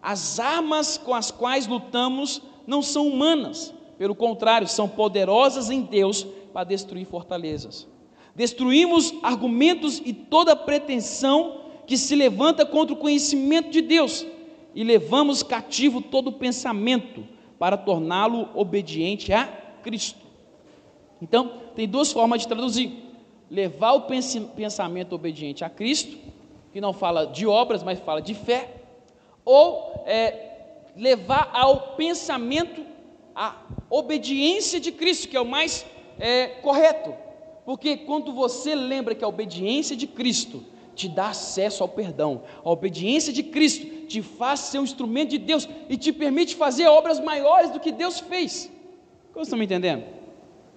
As armas com as quais lutamos não são humanas, pelo contrário, são poderosas em Deus para destruir fortalezas. Destruímos argumentos e toda pretensão que se levanta contra o conhecimento de Deus e levamos cativo todo pensamento para torná-lo obediente a Cristo. Então, tem duas formas de traduzir levar o pensamento obediente a Cristo, que não fala de obras, mas fala de fé, ou é, levar ao pensamento a obediência de Cristo, que é o mais é, correto, porque quando você lembra que a obediência de Cristo te dá acesso ao perdão, a obediência de Cristo te faz ser um instrumento de Deus e te permite fazer obras maiores do que Deus fez. Como estão me entendendo?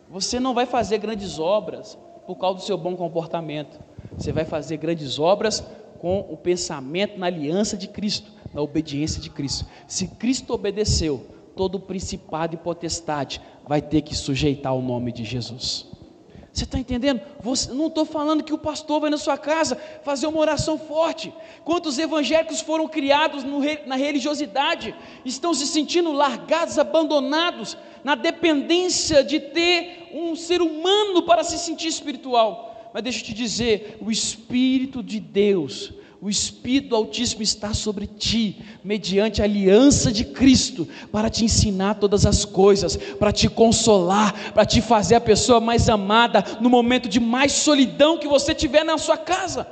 Você não vai fazer grandes obras por causa do seu bom comportamento. Você vai fazer grandes obras com o pensamento na aliança de Cristo, na obediência de Cristo. Se Cristo obedeceu, todo principado e potestade vai ter que sujeitar o nome de Jesus. Você está entendendo? Você, não estou falando que o pastor vai na sua casa fazer uma oração forte. Quantos evangélicos foram criados no, na religiosidade, estão se sentindo largados, abandonados, na dependência de ter um ser humano para se sentir espiritual. Mas deixa eu te dizer: o Espírito de Deus o Espírito Altíssimo está sobre ti, mediante a aliança de Cristo, para te ensinar todas as coisas, para te consolar, para te fazer a pessoa mais amada no momento de mais solidão que você tiver na sua casa.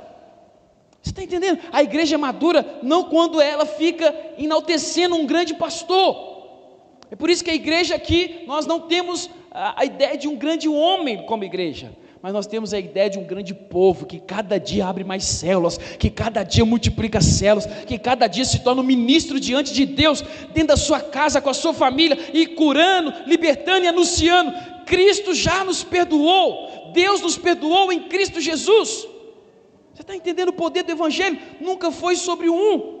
Você está entendendo? A igreja é madura não quando ela fica enaltecendo um grande pastor. É por isso que a igreja aqui, nós não temos a, a ideia de um grande homem como igreja mas nós temos a ideia de um grande povo que cada dia abre mais células, que cada dia multiplica células, que cada dia se torna um ministro diante de Deus, dentro da sua casa, com a sua família, e curando, libertando e anunciando. Cristo já nos perdoou, Deus nos perdoou em Cristo Jesus. Você está entendendo o poder do Evangelho? Nunca foi sobre um,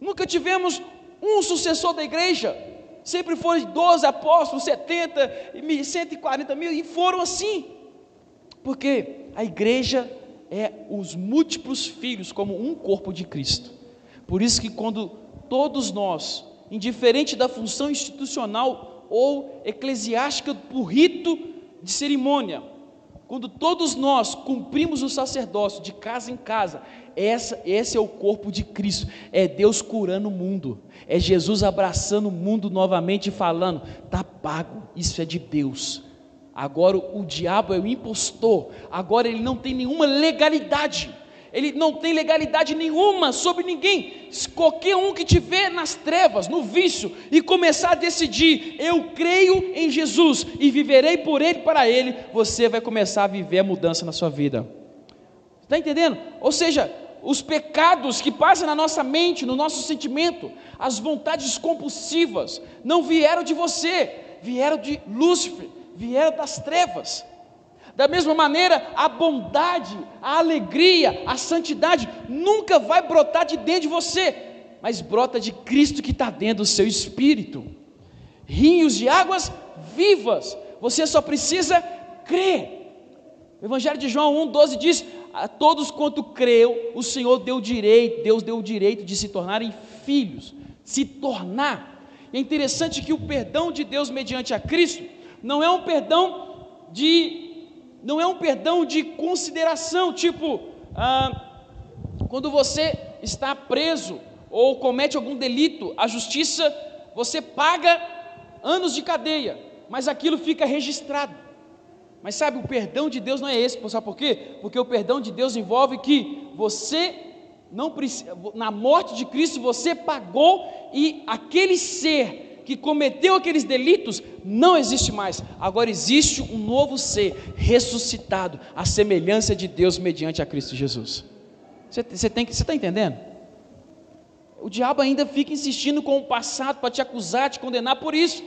nunca tivemos um sucessor da igreja, sempre foram 12 apóstolos, 70, 140 mil, e foram assim. Porque a igreja é os múltiplos filhos como um corpo de Cristo. Por isso que quando todos nós, indiferente da função institucional ou eclesiástica por rito de cerimônia, quando todos nós cumprimos o sacerdócio de casa em casa, essa, esse é o corpo de Cristo, é Deus curando o mundo, é Jesus abraçando o mundo novamente e falando: está pago, isso é de Deus. Agora o diabo é o impostor, agora ele não tem nenhuma legalidade, ele não tem legalidade nenhuma sobre ninguém. Qualquer um que tiver nas trevas, no vício, e começar a decidir, eu creio em Jesus e viverei por Ele para Ele, você vai começar a viver a mudança na sua vida. Está entendendo? Ou seja, os pecados que passam na nossa mente, no nosso sentimento, as vontades compulsivas, não vieram de você, vieram de Lúcifer vieram das trevas. Da mesma maneira, a bondade, a alegria, a santidade nunca vai brotar de dentro de você, mas brota de Cristo que está dentro do seu espírito. Rios de águas vivas, você só precisa crer. O Evangelho de João 1,12 diz: A todos quanto creu, o Senhor deu direito, Deus deu o direito de se tornarem filhos, se tornar. É interessante que o perdão de Deus mediante a Cristo não é um perdão de não é um perdão de consideração, tipo, ah, quando você está preso ou comete algum delito, a justiça, você paga anos de cadeia, mas aquilo fica registrado. Mas sabe, o perdão de Deus não é esse, sabe por quê? Porque o perdão de Deus envolve que você não precisa, na morte de Cristo você pagou e aquele ser que cometeu aqueles delitos não existe mais. Agora existe um novo ser ressuscitado, a semelhança de Deus mediante a Cristo Jesus. Você, está entendendo? O diabo ainda fica insistindo com o passado para te acusar, te condenar por isso,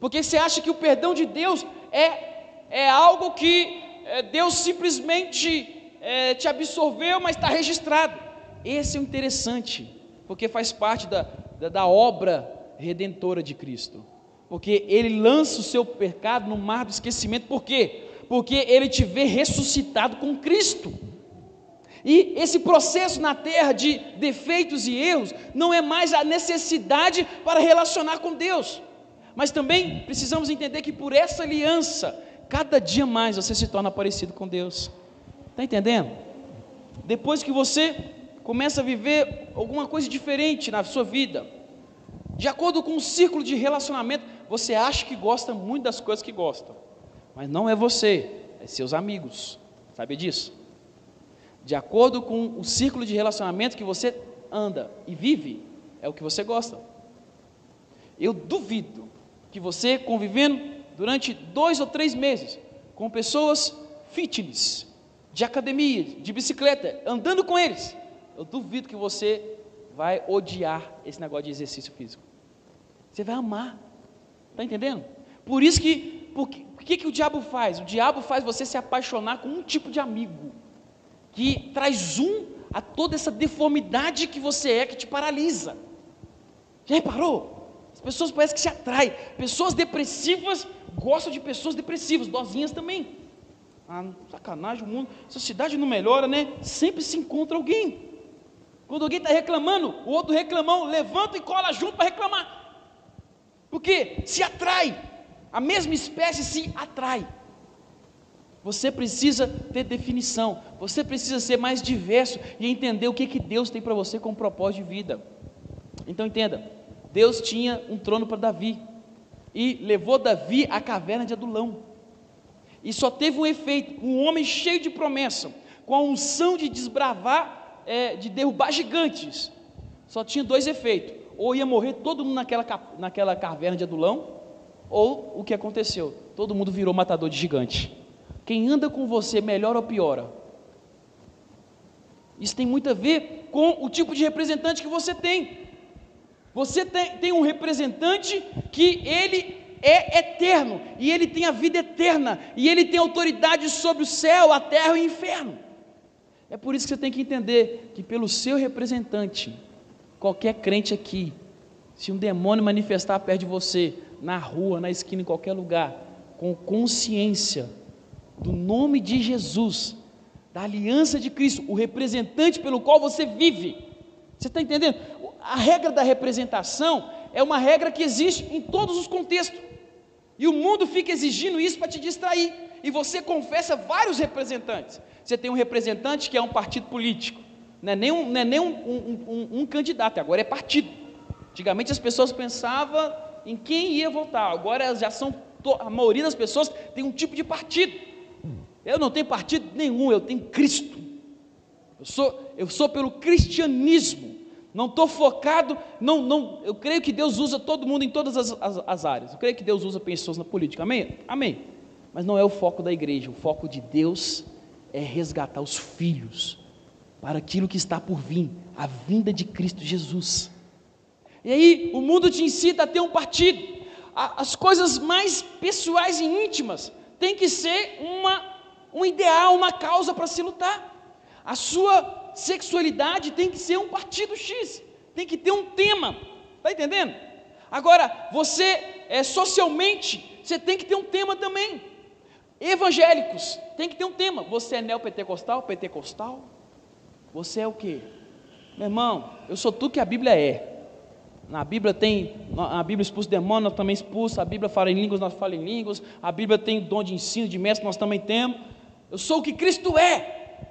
porque você acha que o perdão de Deus é é algo que é, Deus simplesmente é, te absorveu, mas está registrado. Esse é o interessante, porque faz parte da, da, da obra redentora de Cristo. Porque Ele lança o seu pecado no mar do esquecimento, por quê? Porque Ele te vê ressuscitado com Cristo. E esse processo na terra de defeitos e erros não é mais a necessidade para relacionar com Deus, mas também precisamos entender que por essa aliança, cada dia mais você se torna parecido com Deus. Está entendendo? Depois que você começa a viver alguma coisa diferente na sua vida, de acordo com o círculo de relacionamento, você acha que gosta muito das coisas que gosta, mas não é você, é seus amigos. Sabe disso? De acordo com o círculo de relacionamento que você anda e vive, é o que você gosta. Eu duvido que você convivendo durante dois ou três meses com pessoas fitness, de academia, de bicicleta, andando com eles, eu duvido que você vai odiar esse negócio de exercício físico. Você vai amar. Está entendendo? Por isso que, o que, que o diabo faz? O diabo faz você se apaixonar com um tipo de amigo, que traz um a toda essa deformidade que você é, que te paralisa. Já reparou? As pessoas parecem que se atraem. Pessoas depressivas gostam de pessoas depressivas, dozinhas também. Ah, sacanagem, o mundo, essa cidade não melhora, né? Sempre se encontra alguém. Quando alguém está reclamando, o outro reclamão levanta e cola junto para reclamar. Porque se atrai, a mesma espécie se atrai. Você precisa ter definição, você precisa ser mais diverso e entender o que, que Deus tem para você com propósito de vida. Então entenda, Deus tinha um trono para Davi e levou Davi à caverna de Adulão. E só teve um efeito: um homem cheio de promessa, com a unção de desbravar, é, de derrubar gigantes. Só tinha dois efeitos: ou ia morrer todo mundo naquela, naquela caverna de Adulão, ou o que aconteceu? Todo mundo virou matador de gigante. Quem anda com você melhora ou piora? Isso tem muito a ver com o tipo de representante que você tem. Você tem, tem um representante que ele é eterno, e ele tem a vida eterna, e ele tem autoridade sobre o céu, a terra e o inferno. É por isso que você tem que entender que, pelo seu representante, qualquer crente aqui, se um demônio manifestar perto de você, na rua, na esquina, em qualquer lugar, com consciência do nome de Jesus, da aliança de Cristo, o representante pelo qual você vive, você está entendendo? A regra da representação é uma regra que existe em todos os contextos. E o mundo fica exigindo isso para te distrair. E você confessa vários representantes. Você tem um representante que é um partido político. Não é nem um, é nem um, um, um, um candidato, agora é partido. Antigamente as pessoas pensavam em quem ia votar. Agora já são. A maioria das pessoas tem um tipo de partido. Eu não tenho partido nenhum, eu tenho Cristo. Eu sou, eu sou pelo cristianismo. Não estou focado, não, não, eu creio que Deus usa todo mundo em todas as, as, as, áreas. Eu creio que Deus usa pessoas na política. Amém? Amém. Mas não é o foco da igreja. O foco de Deus é resgatar os filhos para aquilo que está por vir, a vinda de Cristo Jesus. E aí o mundo te incita a ter um partido. As coisas mais pessoais e íntimas têm que ser uma, um ideal, uma causa para se lutar. A sua sexualidade tem que ser um partido X, tem que ter um tema, está entendendo? Agora, você é, socialmente, você tem que ter um tema também. Evangélicos, tem que ter um tema. Você é neopentecostal, pentecostal? Você é o que? Meu irmão, eu sou tudo que a Bíblia é. Na Bíblia tem, a Bíblia expulsa demônio, nós também expulsa, a Bíblia fala em línguas, nós falamos em línguas, a Bíblia tem dom de ensino, de mestre, nós também temos. Eu sou o que Cristo é.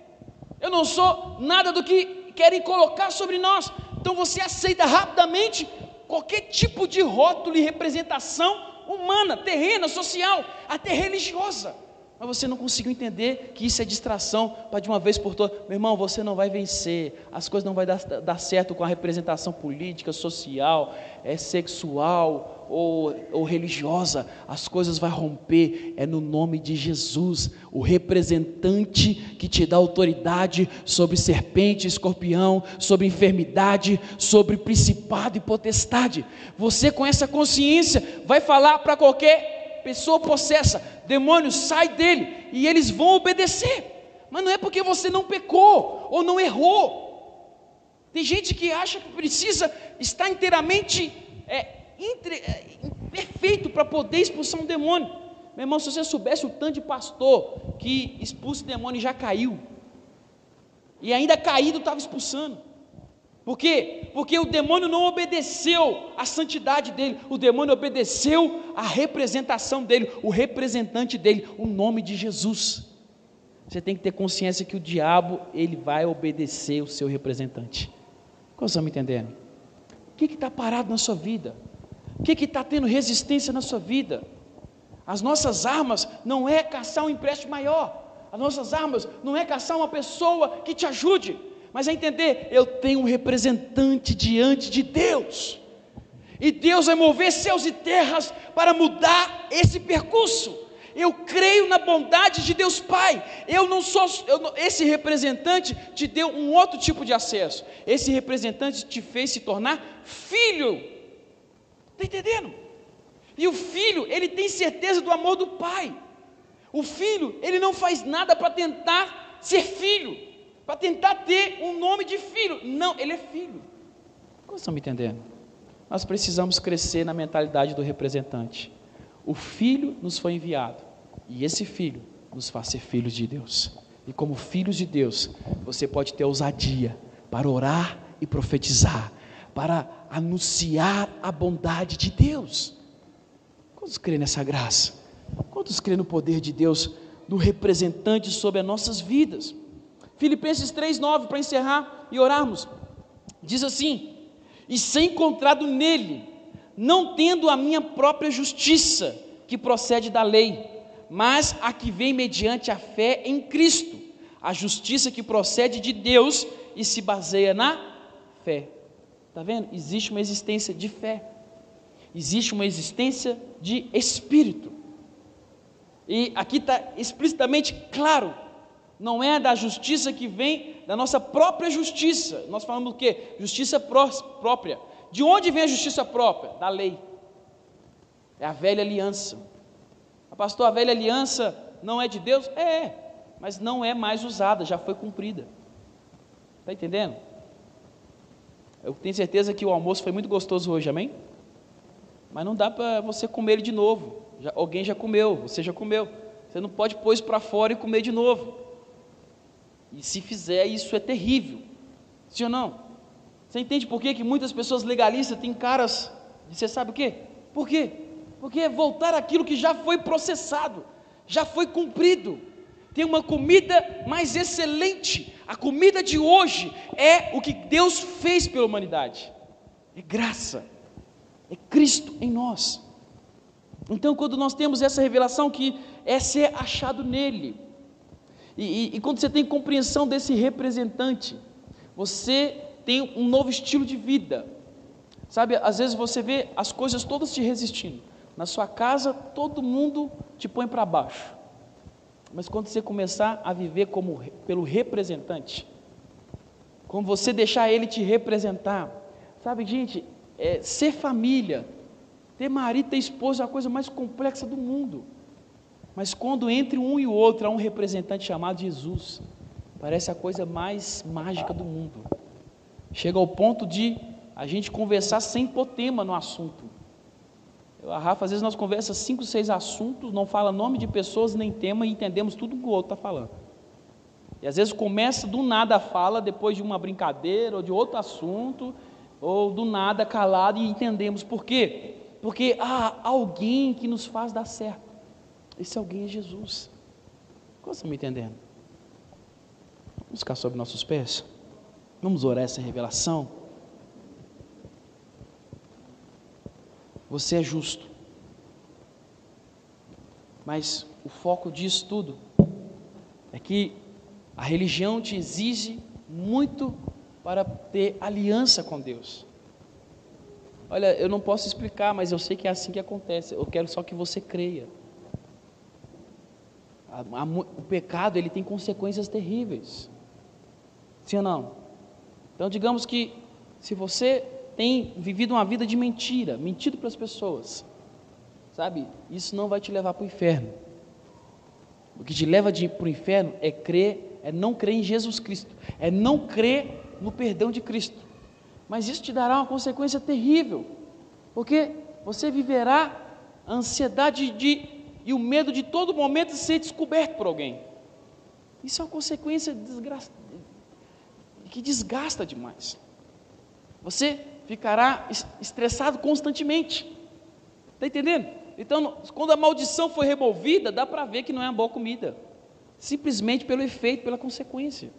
Eu não sou nada do que querem colocar sobre nós. Então você aceita rapidamente qualquer tipo de rótulo e representação humana, terrena, social, até religiosa. Mas você não conseguiu entender que isso é distração para de uma vez por todas. Meu irmão, você não vai vencer. As coisas não vão dar, dar certo com a representação política, social, é sexual ou, ou religiosa. As coisas vão romper. É no nome de Jesus, o representante que te dá autoridade sobre serpente, escorpião, sobre enfermidade, sobre principado e potestade. Você com essa consciência vai falar para qualquer pessoa possessa, demônio, sai dele, e eles vão obedecer. Mas não é porque você não pecou ou não errou. Tem gente que acha que precisa estar inteiramente é, entre, é, perfeito para poder expulsar um demônio. Meu irmão, se você soubesse o tanto de pastor que expulsa demônio e já caiu, e ainda caído estava expulsando. Por quê? Porque o demônio não obedeceu à santidade dele, o demônio obedeceu à representação dele, o representante dele, o nome de Jesus. Você tem que ter consciência que o diabo, ele vai obedecer o seu representante. Como estão me entendendo? O que está parado na sua vida? O que está tendo resistência na sua vida? As nossas armas não é caçar um empréstimo maior, as nossas armas não é caçar uma pessoa que te ajude, mas é entender, eu tenho um representante diante de Deus. E Deus vai mover céus e terras para mudar esse percurso. Eu creio na bondade de Deus Pai. Eu não sou eu esse representante te deu um outro tipo de acesso. Esse representante te fez se tornar filho. Está entendendo? E o filho, ele tem certeza do amor do pai. O filho, ele não faz nada para tentar ser filho para tentar ter um nome de filho. Não, ele é filho. Como estão me entendendo? Nós precisamos crescer na mentalidade do representante. O filho nos foi enviado, e esse filho nos faz ser filhos de Deus. E como filhos de Deus, você pode ter ousadia para orar e profetizar, para anunciar a bondade de Deus. Quantos creem nessa graça? Quantos creem no poder de Deus, no representante sobre as nossas vidas? Filipenses 3,9, para encerrar e orarmos, diz assim: E ser encontrado nele, não tendo a minha própria justiça, que procede da lei, mas a que vem mediante a fé em Cristo, a justiça que procede de Deus e se baseia na fé. Está vendo? Existe uma existência de fé, existe uma existência de espírito. E aqui está explicitamente claro não é da justiça que vem da nossa própria justiça. Nós falamos o quê? Justiça própria. De onde vem a justiça própria? Da lei. É a velha aliança. A pastor, a velha aliança não é de Deus? É, mas não é mais usada, já foi cumprida. Está entendendo? Eu tenho certeza que o almoço foi muito gostoso hoje, amém? Mas não dá para você comer ele de novo. Já, alguém já comeu, você já comeu. Você não pode pôr isso para fora e comer de novo. E se fizer, isso é terrível. Sim ou não? Você entende por que, muitas pessoas legalistas têm caras de você sabe o quê? Por quê? Porque é voltar aquilo que já foi processado, já foi cumprido. Tem uma comida mais excelente. A comida de hoje é o que Deus fez pela humanidade. É graça. É Cristo em nós. Então, quando nós temos essa revelação que é ser achado nele, e, e, e quando você tem compreensão desse representante, você tem um novo estilo de vida. Sabe, às vezes você vê as coisas todas te resistindo. Na sua casa, todo mundo te põe para baixo. Mas quando você começar a viver como pelo representante, quando você deixar ele te representar, sabe, gente, é, ser família, ter marido, ter esposa é a coisa mais complexa do mundo. Mas quando entre um e o outro há um representante chamado Jesus, parece a coisa mais mágica do mundo. Chega ao ponto de a gente conversar sem pôr tema no assunto. Eu, a Rafa, às vezes nós conversamos cinco, seis assuntos, não fala nome de pessoas nem tema e entendemos tudo que o outro está falando. E às vezes começa do nada a fala, depois de uma brincadeira ou de outro assunto, ou do nada calado e entendemos por quê? Porque há alguém que nos faz dar certo. Esse alguém é Jesus. Como estão me entendendo? Vamos ficar sobre nossos pés? Vamos orar essa revelação? Você é justo. Mas o foco disso tudo é que a religião te exige muito para ter aliança com Deus. Olha, eu não posso explicar, mas eu sei que é assim que acontece. Eu quero só que você creia. O pecado ele tem consequências terríveis. Sim ou não? Então, digamos que se você tem vivido uma vida de mentira, mentido para as pessoas, sabe? Isso não vai te levar para o inferno. O que te leva para o inferno é crer, é não crer em Jesus Cristo, é não crer no perdão de Cristo. Mas isso te dará uma consequência terrível, porque você viverá a ansiedade de, e o medo de todo momento ser descoberto por alguém. Isso é uma consequência desgraçada que desgasta demais. Você ficará estressado constantemente. Está entendendo? Então, quando a maldição foi removida, dá para ver que não é uma boa comida. Simplesmente pelo efeito, pela consequência.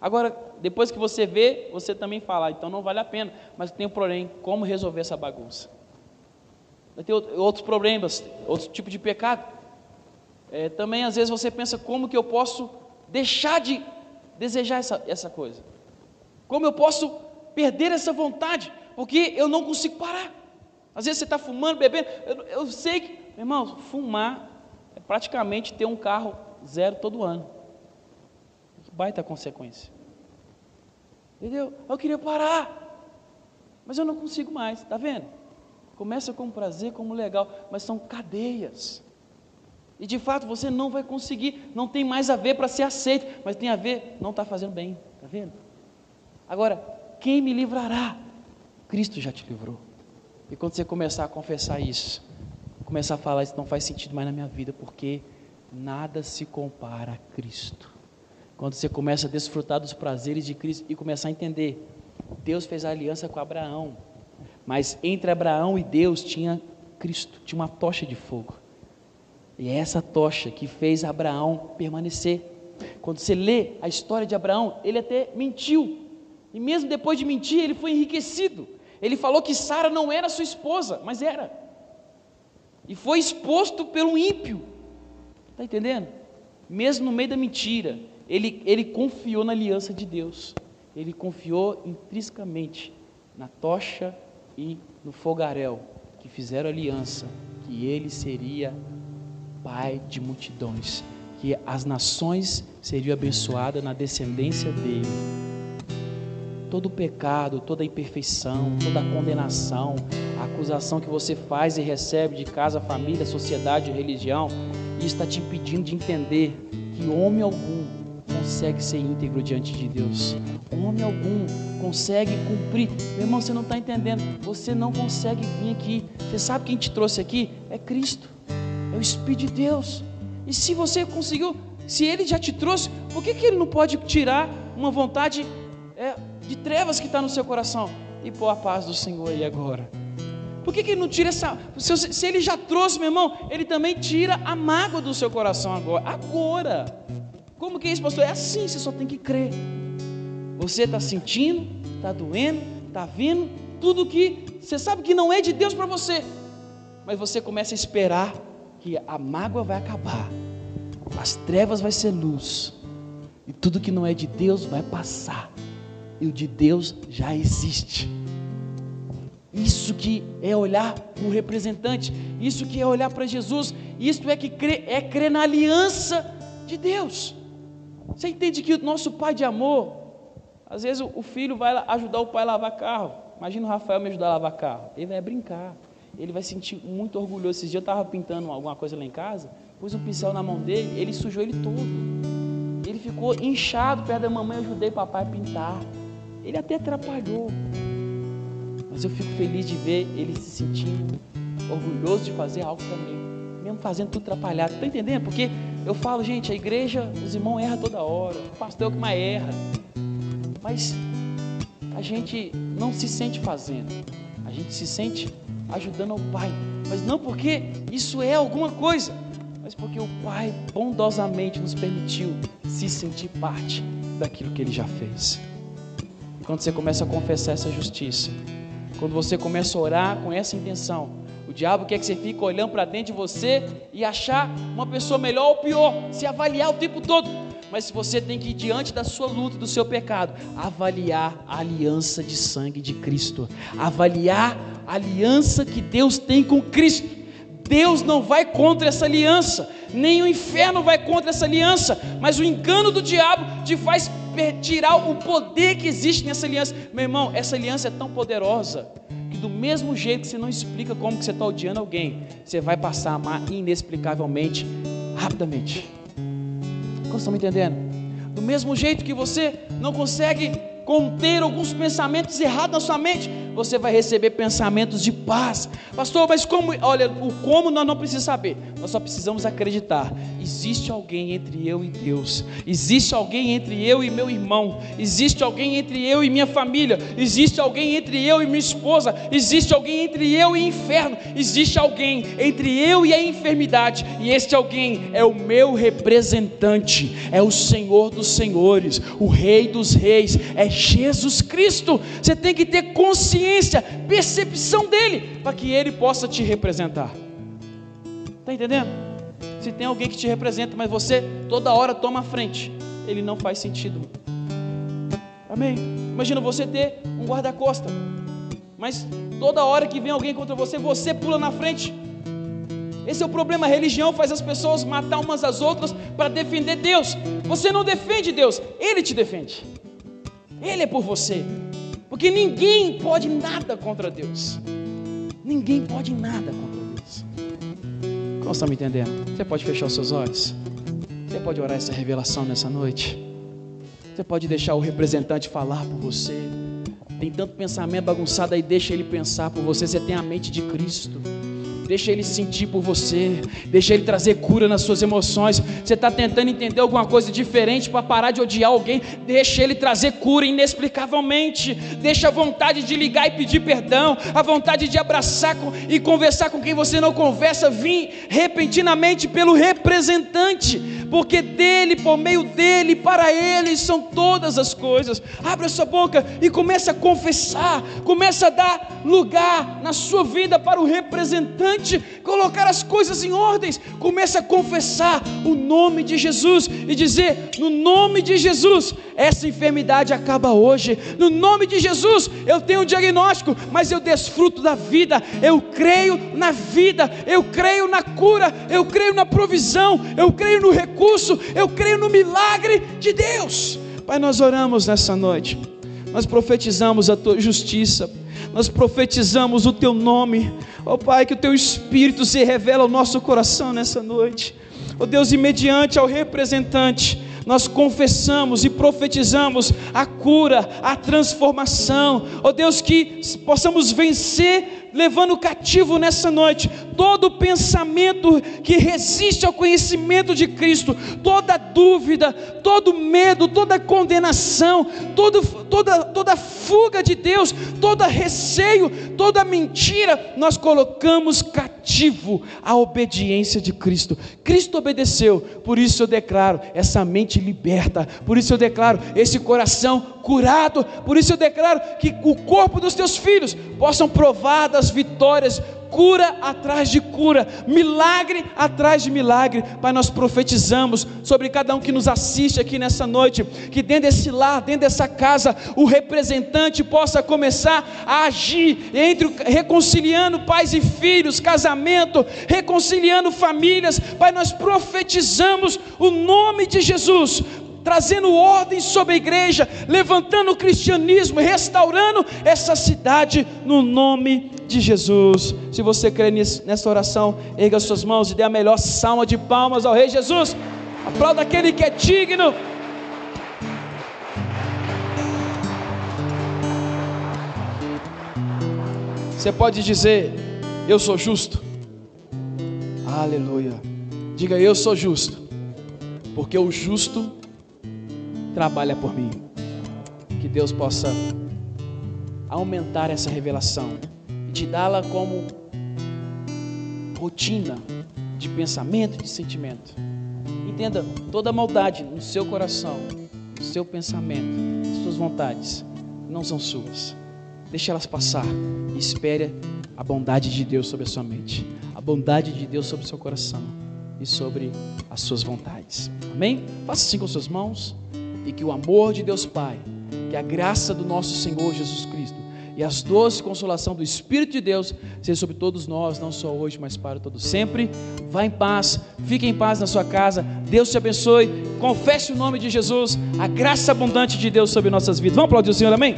Agora, depois que você vê, você também fala, ah, então não vale a pena. Mas tem um problema, como resolver essa bagunça? Vai ter outros problemas, outro tipo de pecado. É, também, às vezes, você pensa, como que eu posso deixar de desejar essa, essa coisa? Como eu posso perder essa vontade? Porque eu não consigo parar. Às vezes você está fumando, bebendo. Eu, eu sei que, meu irmão, fumar é praticamente ter um carro zero todo ano. Baita consequência. Entendeu? Eu queria parar, mas eu não consigo mais, está vendo? Começa com prazer, como legal, mas são cadeias. E de fato você não vai conseguir, não tem mais a ver para ser aceito, mas tem a ver, não está fazendo bem, está vendo? Agora, quem me livrará? Cristo já te livrou. E quando você começar a confessar isso, começar a falar isso não faz sentido mais na minha vida, porque nada se compara a Cristo. Quando você começa a desfrutar dos prazeres de Cristo e começar a entender, Deus fez a aliança com Abraão, mas entre Abraão e Deus tinha Cristo, tinha uma tocha de fogo. E é essa tocha que fez Abraão permanecer. Quando você lê a história de Abraão, ele até mentiu. E mesmo depois de mentir, ele foi enriquecido. Ele falou que Sara não era sua esposa, mas era. E foi exposto pelo ímpio. Está entendendo? Mesmo no meio da mentira, ele, ele confiou na aliança de Deus. Ele confiou intrinsecamente na tocha e no fogaréu que fizeram aliança, que ele seria pai de multidões, que as nações seriam abençoadas na descendência dele. Todo o pecado, toda a imperfeição, toda a condenação, a acusação que você faz e recebe de casa, família, sociedade, religião, isso está te impedindo de entender que homem algum consegue ser íntegro diante de Deus. Homem algum consegue cumprir. Meu irmão, você não está entendendo. Você não consegue vir aqui. Você sabe quem te trouxe aqui? É Cristo. É o Espírito de Deus. E se você conseguiu, se Ele já te trouxe, por que, que Ele não pode tirar uma vontade é, de trevas que está no seu coração e pôr a paz do Senhor aí agora? Por que, que Ele não tira essa. Se, se Ele já trouxe, meu irmão, Ele também tira a mágoa do seu coração agora. Agora. Como que é isso, pastor? É assim, você só tem que crer. Você está sentindo, está doendo, está vindo, tudo que você sabe que não é de Deus para você, mas você começa a esperar que a mágoa vai acabar, as trevas vai ser luz, e tudo que não é de Deus vai passar, e o de Deus já existe. Isso que é olhar para o representante, isso que é olhar para Jesus, isso é que crê, é crer na aliança de Deus. Você entende que o nosso pai de amor, às vezes o filho vai ajudar o pai a lavar carro. Imagina o Rafael me ajudar a lavar carro. Ele vai brincar ele vai se sentir muito orgulhoso. Esses dias eu estava pintando alguma coisa lá em casa, pus um pincel na mão dele, ele sujou ele todo. Ele ficou inchado perto da mamãe, eu ajudei papai a pintar. Ele até atrapalhou. Mas eu fico feliz de ver ele se sentindo orgulhoso de fazer algo para mim, mesmo fazendo tudo atrapalhado. Está entendendo? Porque eu falo, gente, a igreja, os irmãos erram toda hora, o pastor é o que mais erra. Mas a gente não se sente fazendo, a gente se sente ajudando ao Pai, mas não porque isso é alguma coisa, mas porque o Pai bondosamente nos permitiu se sentir parte daquilo que Ele já fez. E quando você começa a confessar essa justiça, quando você começa a orar com essa intenção, o diabo quer que você fique olhando para dentro de você e achar uma pessoa melhor ou pior, se avaliar o tempo todo. Mas você tem que diante da sua luta, do seu pecado, avaliar a aliança de sangue de Cristo, avaliar a aliança que Deus tem com Cristo. Deus não vai contra essa aliança, nem o inferno vai contra essa aliança, mas o engano do diabo te faz tirar o poder que existe nessa aliança. Meu irmão, essa aliança é tão poderosa do mesmo jeito que você não explica como que você está odiando alguém, você vai passar a amar inexplicavelmente, rapidamente. Vocês estão me entendendo? Do mesmo jeito que você não consegue conter alguns pensamentos errados na sua mente, você vai receber pensamentos de paz. Pastor, mas como? Olha, o como nós não precisamos saber, nós só precisamos acreditar. Existe alguém entre eu e Deus, existe alguém entre eu e meu irmão, existe alguém entre eu e minha família, existe alguém entre eu e minha esposa, existe alguém entre eu e o inferno, existe alguém entre eu e a enfermidade, e este alguém é o meu representante, é o Senhor dos Senhores, o Rei dos Reis, é Jesus Cristo. Você tem que ter consciência, percepção dele, para que ele possa te representar. Está entendendo? Se tem alguém que te representa, mas você toda hora toma a frente, ele não faz sentido. Amém? Imagina você ter um guarda-costa, mas toda hora que vem alguém contra você, você pula na frente. Esse é o problema. A religião faz as pessoas matar umas às outras para defender Deus. Você não defende Deus, Ele te defende. Ele é por você. Porque ninguém pode nada contra Deus. Ninguém pode nada contra Deus. Como está me entendendo? Você pode fechar os seus olhos? Você pode orar essa revelação nessa noite? Você pode deixar o representante falar por você? Tem tanto pensamento bagunçado aí, deixa ele pensar por você. Você tem a mente de Cristo deixa Ele sentir por você, deixa Ele trazer cura nas suas emoções. Você está tentando entender alguma coisa diferente para parar de odiar alguém, deixa Ele trazer cura inexplicavelmente, deixa a vontade de ligar e pedir perdão, a vontade de abraçar e conversar com quem você não conversa, vir repentinamente pelo representante, porque dele, por meio dele, para ele são todas as coisas. Abra sua boca e comece a confessar, comece a dar lugar na sua vida para o representante colocar as coisas em ordens. Comece a confessar o nome de Jesus e dizer: no nome de Jesus, essa enfermidade acaba hoje. No nome de Jesus, eu tenho um diagnóstico, mas eu desfruto da vida. Eu creio na vida, eu creio na cura, eu creio na provisão, eu creio no recurso, eu creio no milagre de Deus. Pai, nós oramos nessa noite, nós profetizamos a tua justiça. Nós profetizamos o teu nome, ó oh, Pai, que o teu Espírito se revela ao nosso coração nessa noite, ó oh, Deus, e mediante ao representante, nós confessamos e profetizamos a cura, a transformação, ó oh Deus, que possamos vencer levando cativo nessa noite todo pensamento que resiste ao conhecimento de Cristo, toda dúvida, todo medo, toda condenação, todo, toda, toda fuga de Deus, todo receio, toda mentira, nós colocamos cativo à obediência de Cristo. Cristo obedeceu, por isso eu declaro essa mente liberta, por isso eu declaro esse coração curado, por isso eu declaro que o corpo dos teus filhos possam provar das vitórias cura atrás de cura, milagre atrás de milagre. Pai, nós profetizamos sobre cada um que nos assiste aqui nessa noite, que dentro desse lar, dentro dessa casa, o representante possa começar a agir entre reconciliando pais e filhos, casamento, reconciliando famílias. Pai, nós profetizamos o nome de Jesus trazendo ordem sobre a igreja, levantando o cristianismo, restaurando essa cidade no nome de Jesus. Se você crê nessa oração, erga suas mãos e dê a melhor salva de palmas ao Rei Jesus. Aplauda aquele que é digno. Você pode dizer: Eu sou justo. Aleluia. Diga: Eu sou justo. Porque o justo trabalha por mim. Que Deus possa aumentar essa revelação e te dá-la como rotina de pensamento e de sentimento. Entenda, toda maldade no seu coração, no seu pensamento, nas suas vontades, não são suas. Deixe elas passar e espere a bondade de Deus sobre a sua mente, a bondade de Deus sobre o seu coração e sobre as suas vontades. Amém? Faça assim com suas mãos e que o amor de Deus Pai, que a graça do nosso Senhor Jesus Cristo e as doces consolação do Espírito de Deus seja sobre todos nós, não só hoje, mas para todo sempre. Vá em paz, fique em paz na sua casa. Deus te abençoe. Confesse o nome de Jesus, a graça abundante de Deus sobre nossas vidas. Vamos aplaudir o Senhor, amém?